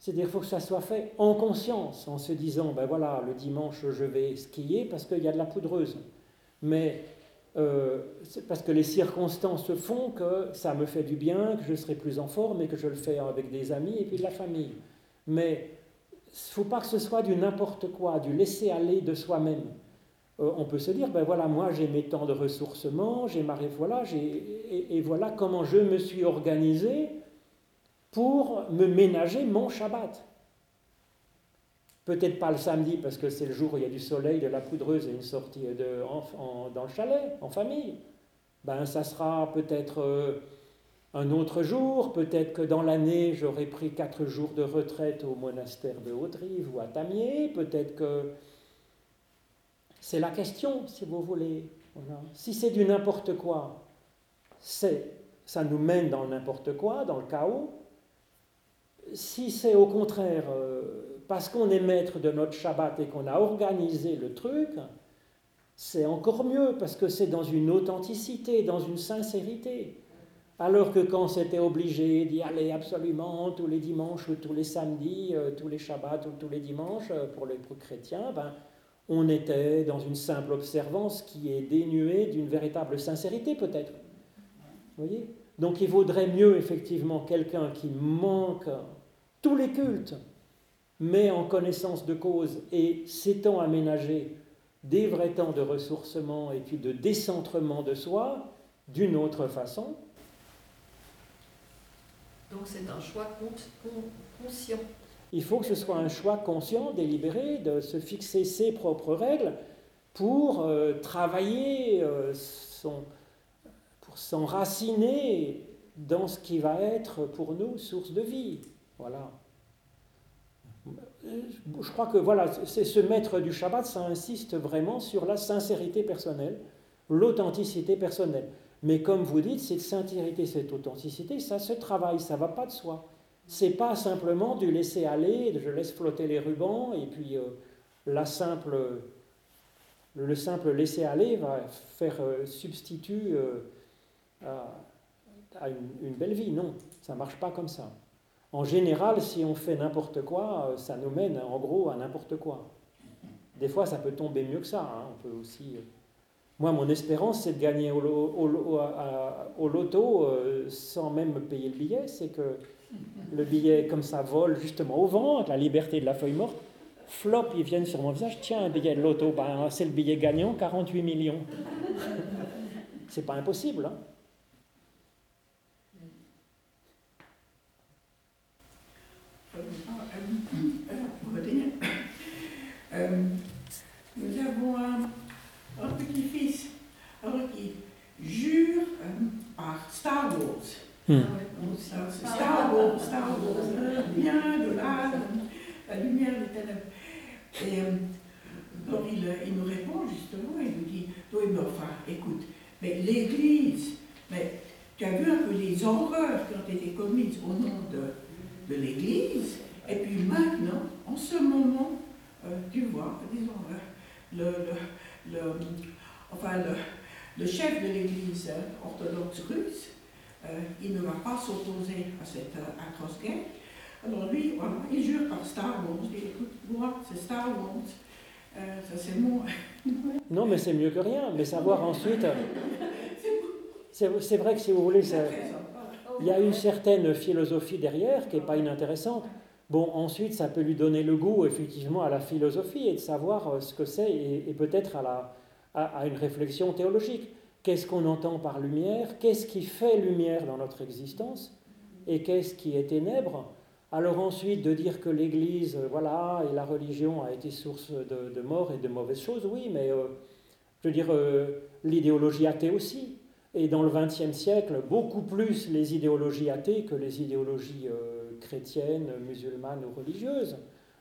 C'est-à-dire qu'il faut que ça soit fait en conscience, en se disant, ben voilà, le dimanche je vais skier parce qu'il y a de la poudreuse. Mais euh, parce que les circonstances font que ça me fait du bien, que je serai plus en forme et que je le fais avec des amis et puis de la famille. Mais il ne faut pas que ce soit du n'importe quoi, du laisser aller de soi-même. Euh, on peut se dire, ben voilà, moi j'ai mes temps de ressourcement, j'ai ma voilà, et, et, voilà comment je me suis organisé pour me ménager mon Shabbat. Peut-être pas le samedi parce que c'est le jour où il y a du soleil, de la poudreuse et une sortie de, dans le chalet, en famille. Ben, ça sera peut-être euh, un autre jour, peut-être que dans l'année j'aurai pris quatre jours de retraite au monastère de Haute-Rive ou à Tamier, peut-être que c'est la question, si vous voulez. Si c'est du n'importe quoi, c'est, ça nous mène dans n'importe quoi, dans le chaos. Si c'est au contraire euh, parce qu'on est maître de notre Shabbat et qu'on a organisé le truc, c'est encore mieux parce que c'est dans une authenticité, dans une sincérité. Alors que quand c'était obligé d'y aller absolument tous les dimanches ou tous les samedis, euh, tous les Shabbats ou tous les dimanches euh, pour les chrétiens, ben, on était dans une simple observance qui est dénuée d'une véritable sincérité peut-être. voyez? Donc il vaudrait mieux effectivement quelqu'un qui manque tous les cultes, mais en connaissance de cause et s'étant aménagé des vrais temps de ressourcement et puis de décentrement de soi d'une autre façon. Donc c'est un choix conscient. Il faut que ce soit un choix conscient, délibéré, de se fixer ses propres règles pour euh, travailler, euh, son, s'enraciner dans ce qui va être pour nous source de vie. Voilà. Je crois que voilà, c'est ce maître du Shabbat, ça insiste vraiment sur la sincérité personnelle, l'authenticité personnelle. Mais comme vous dites, cette sincérité, cette authenticité, ça se travaille, ça va pas de soi c'est pas simplement du laisser aller, je laisse flotter les rubans et puis euh, la simple, le simple laisser aller va faire euh, substitut euh, à, une, belle vie. Non, ça marche pas comme ça. En général, si on fait n'importe quoi, ça nous mène en gros à n'importe quoi. Des fois, ça peut tomber mieux que ça. Hein. On peut aussi. Moi, mon espérance, c'est de gagner au, loto sans même payer le billet. C'est que le billet comme ça vole justement au vent, la liberté de la feuille morte. Flop, ils viennent sur mon visage, tiens, un billet de loto, ben, c'est le billet gagnant, 48 millions. c'est pas impossible. Hein euh, nous avons un, petit-fils qui jure euh, par Star Wars Hmm. Star Wars, Star Wars, bien de là, la lumière ténèbres. Et alors il, il, nous répond justement, il nous dit, oui, mais enfin, écoute, mais l'Église, mais tu as vu un peu les horreurs qui ont été commises au nom de, de l'Église, et puis maintenant, en ce moment, euh, tu vois, disons, euh, le, le, le enfin, le, le, chef de l'Église hein, orthodoxe russe, euh, il ne va pas s'opposer à cette euh, atroce guerre. Alors lui, voilà, il jure par Star Wars. Il dit, écoute, moi, c'est Star Wars. Euh, ça, c'est moi. non, mais c'est mieux que rien. Mais savoir ensuite... C'est vrai que si vous voulez, il y a une certaine philosophie derrière qui n'est pas inintéressante. Bon, ensuite, ça peut lui donner le goût, effectivement, à la philosophie et de savoir ce que c'est et, peut-être à, à, une réflexion théologique. Qu'est-ce qu'on entend par lumière? Qu'est-ce qui fait lumière dans notre existence? Et qu'est-ce qui est ténèbres Alors ensuite, de dire que l'Église, euh, voilà, et la religion a été source de, mort et de mauvaises choses, oui, mais euh, je veux dire, euh, l'idéologie athée aussi. et dans le XXe siècle, beaucoup plus les idéologies athées que les idéologies chrétiennes, musulmanes ou religieuses.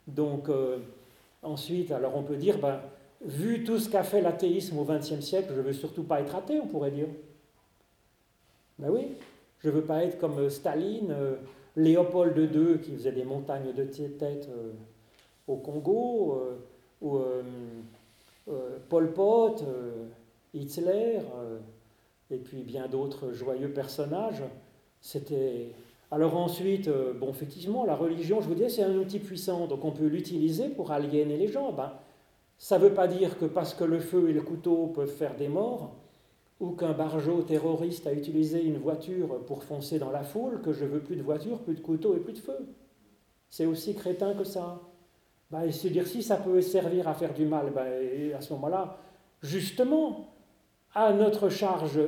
Donc, ensuite, alors on peut dire, ben, vu tout ce qu'a fait l'athéisme au XXe siècle, je ne veux surtout pas être athée, on pourrait dire. Ben oui, je ne veux pas être comme Staline, Léopold II qui faisait des montagnes de tête euh, au Congo, euh, ou euh, Pol Pot, Hitler, et puis bien d'autres joyeux personnages. C'était. Alors ensuite, bon, effectivement, la religion, je vous dis, c'est un outil puissant, donc on peut l'utiliser pour aliéner les gens. Ben, ça ne veut pas dire que parce que le feu et le couteau peuvent faire des morts, ou qu'un barjot terroriste a utilisé une voiture pour foncer dans la foule, que je veux plus de voiture, plus de couteau et plus de feu. C'est aussi crétin que ça. Ben, et se dire si ça peut servir à faire du mal, ben, à ce moment-là, justement, à notre charge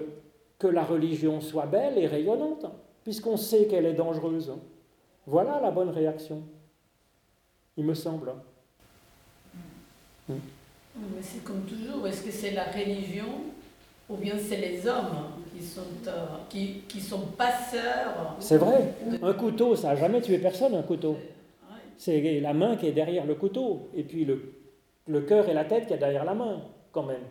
que la religion soit belle et rayonnante, puisqu'on sait qu'elle est dangereuse. Voilà la bonne réaction, il me semble. Mais c'est comme toujours, est-ce que c'est la religion ou bien c'est les hommes qui sont, euh, qui, qui, sont passeurs. C'est vrai. Un couteau, ça n'a jamais tué personne, un couteau. C'est la main qui est derrière le couteau, et puis le, le cœur et la tête qui est derrière la main, quand même.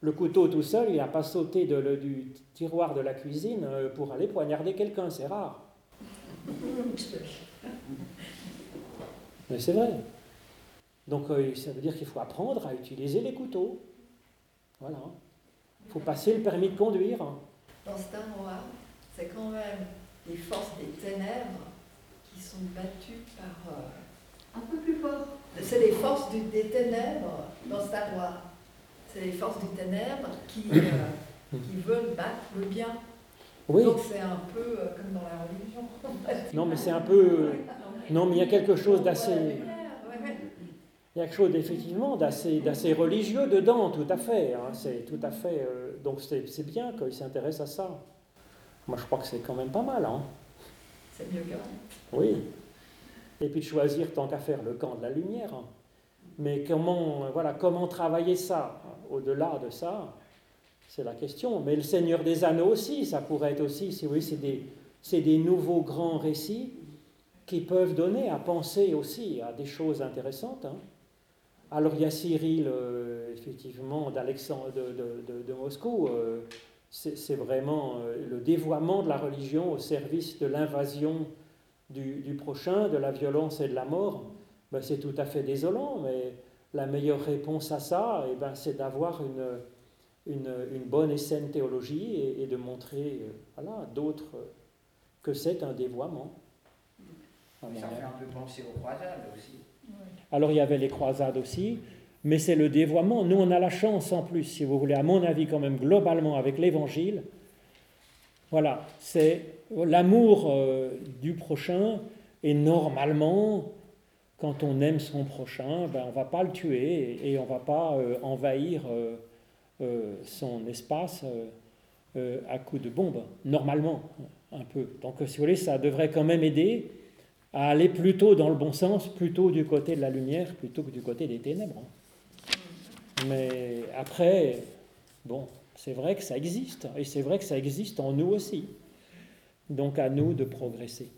Le couteau tout seul, il n'a pas sauté de, le, du tiroir de la cuisine euh, pour aller poignarder quelqu'un, c'est rare. Mais c'est vrai. Donc euh, ça veut dire qu'il faut apprendre à utiliser les couteaux. Voilà. Il faut passer le permis de conduire. Dans Star Wars, c'est quand même les forces des ténèbres qui sont battues par. Euh, Un peu plus fort. C'est les forces des ténèbres dans Star Wars. C'est les forces des ténèbres qui, euh, qui veulent battre le bien. Oui. Donc c'est un peu euh, comme dans la religion. non, mais c'est un peu. Non, mais il y a quelque chose d'assez. Il y a quelque chose effectivement d'assez religieux dedans, tout à fait. Hein. c'est tout à fait. Euh, donc c'est bien qu'il s'intéresse à ça. Moi, je crois que c'est quand même pas mal. Hein. C'est mieux que Oui. Et puis de choisir tant qu'à faire le camp de la lumière. Mais comment, voilà, comment travailler ça Au-delà de ça, c'est la question. Mais le Seigneur des Anneaux aussi, ça pourrait être aussi, si vous c'est des, des nouveaux grands récits qui peuvent donner à penser aussi à des choses intéressantes. Hein. Alors il y a Cyril, euh, effectivement, d'Alexandre de, Moscou. Euh, c'est vraiment euh, le dévoiement de la religion au service de l'invasion du, prochain, de la violence et de la mort. Ben, c'est tout à fait désolant, mais la meilleure réponse à ça, eh ben, c'est d'avoir une, une, bonne et saine théologie et, de montrer voilà, à d'autres que c'est un dévoiement. Ça fait un peu penser aux croisades aussi. Alors il y avait les croisades aussi, mais c'est le dévoiement. Nous, on a la chance en plus, si vous voulez, à mon avis, quand même, globalement, avec l'Évangile. Voilà, c'est l'amour euh, du prochain, et normalement, quand on aime son prochain, ben, on ne va pas le tuer et, on ne va pas euh, envahir euh, son espace à coups de bombe, normalement, un peu. Donc, si vous voulez, ça devrait quand même aider à aller plutôt dans le bon sens, plutôt du côté de la lumière, plutôt que du côté des ténèbres. Mais après, bon, c'est vrai que ça existe, et c'est vrai que ça existe en nous aussi. Donc à nous de progresser.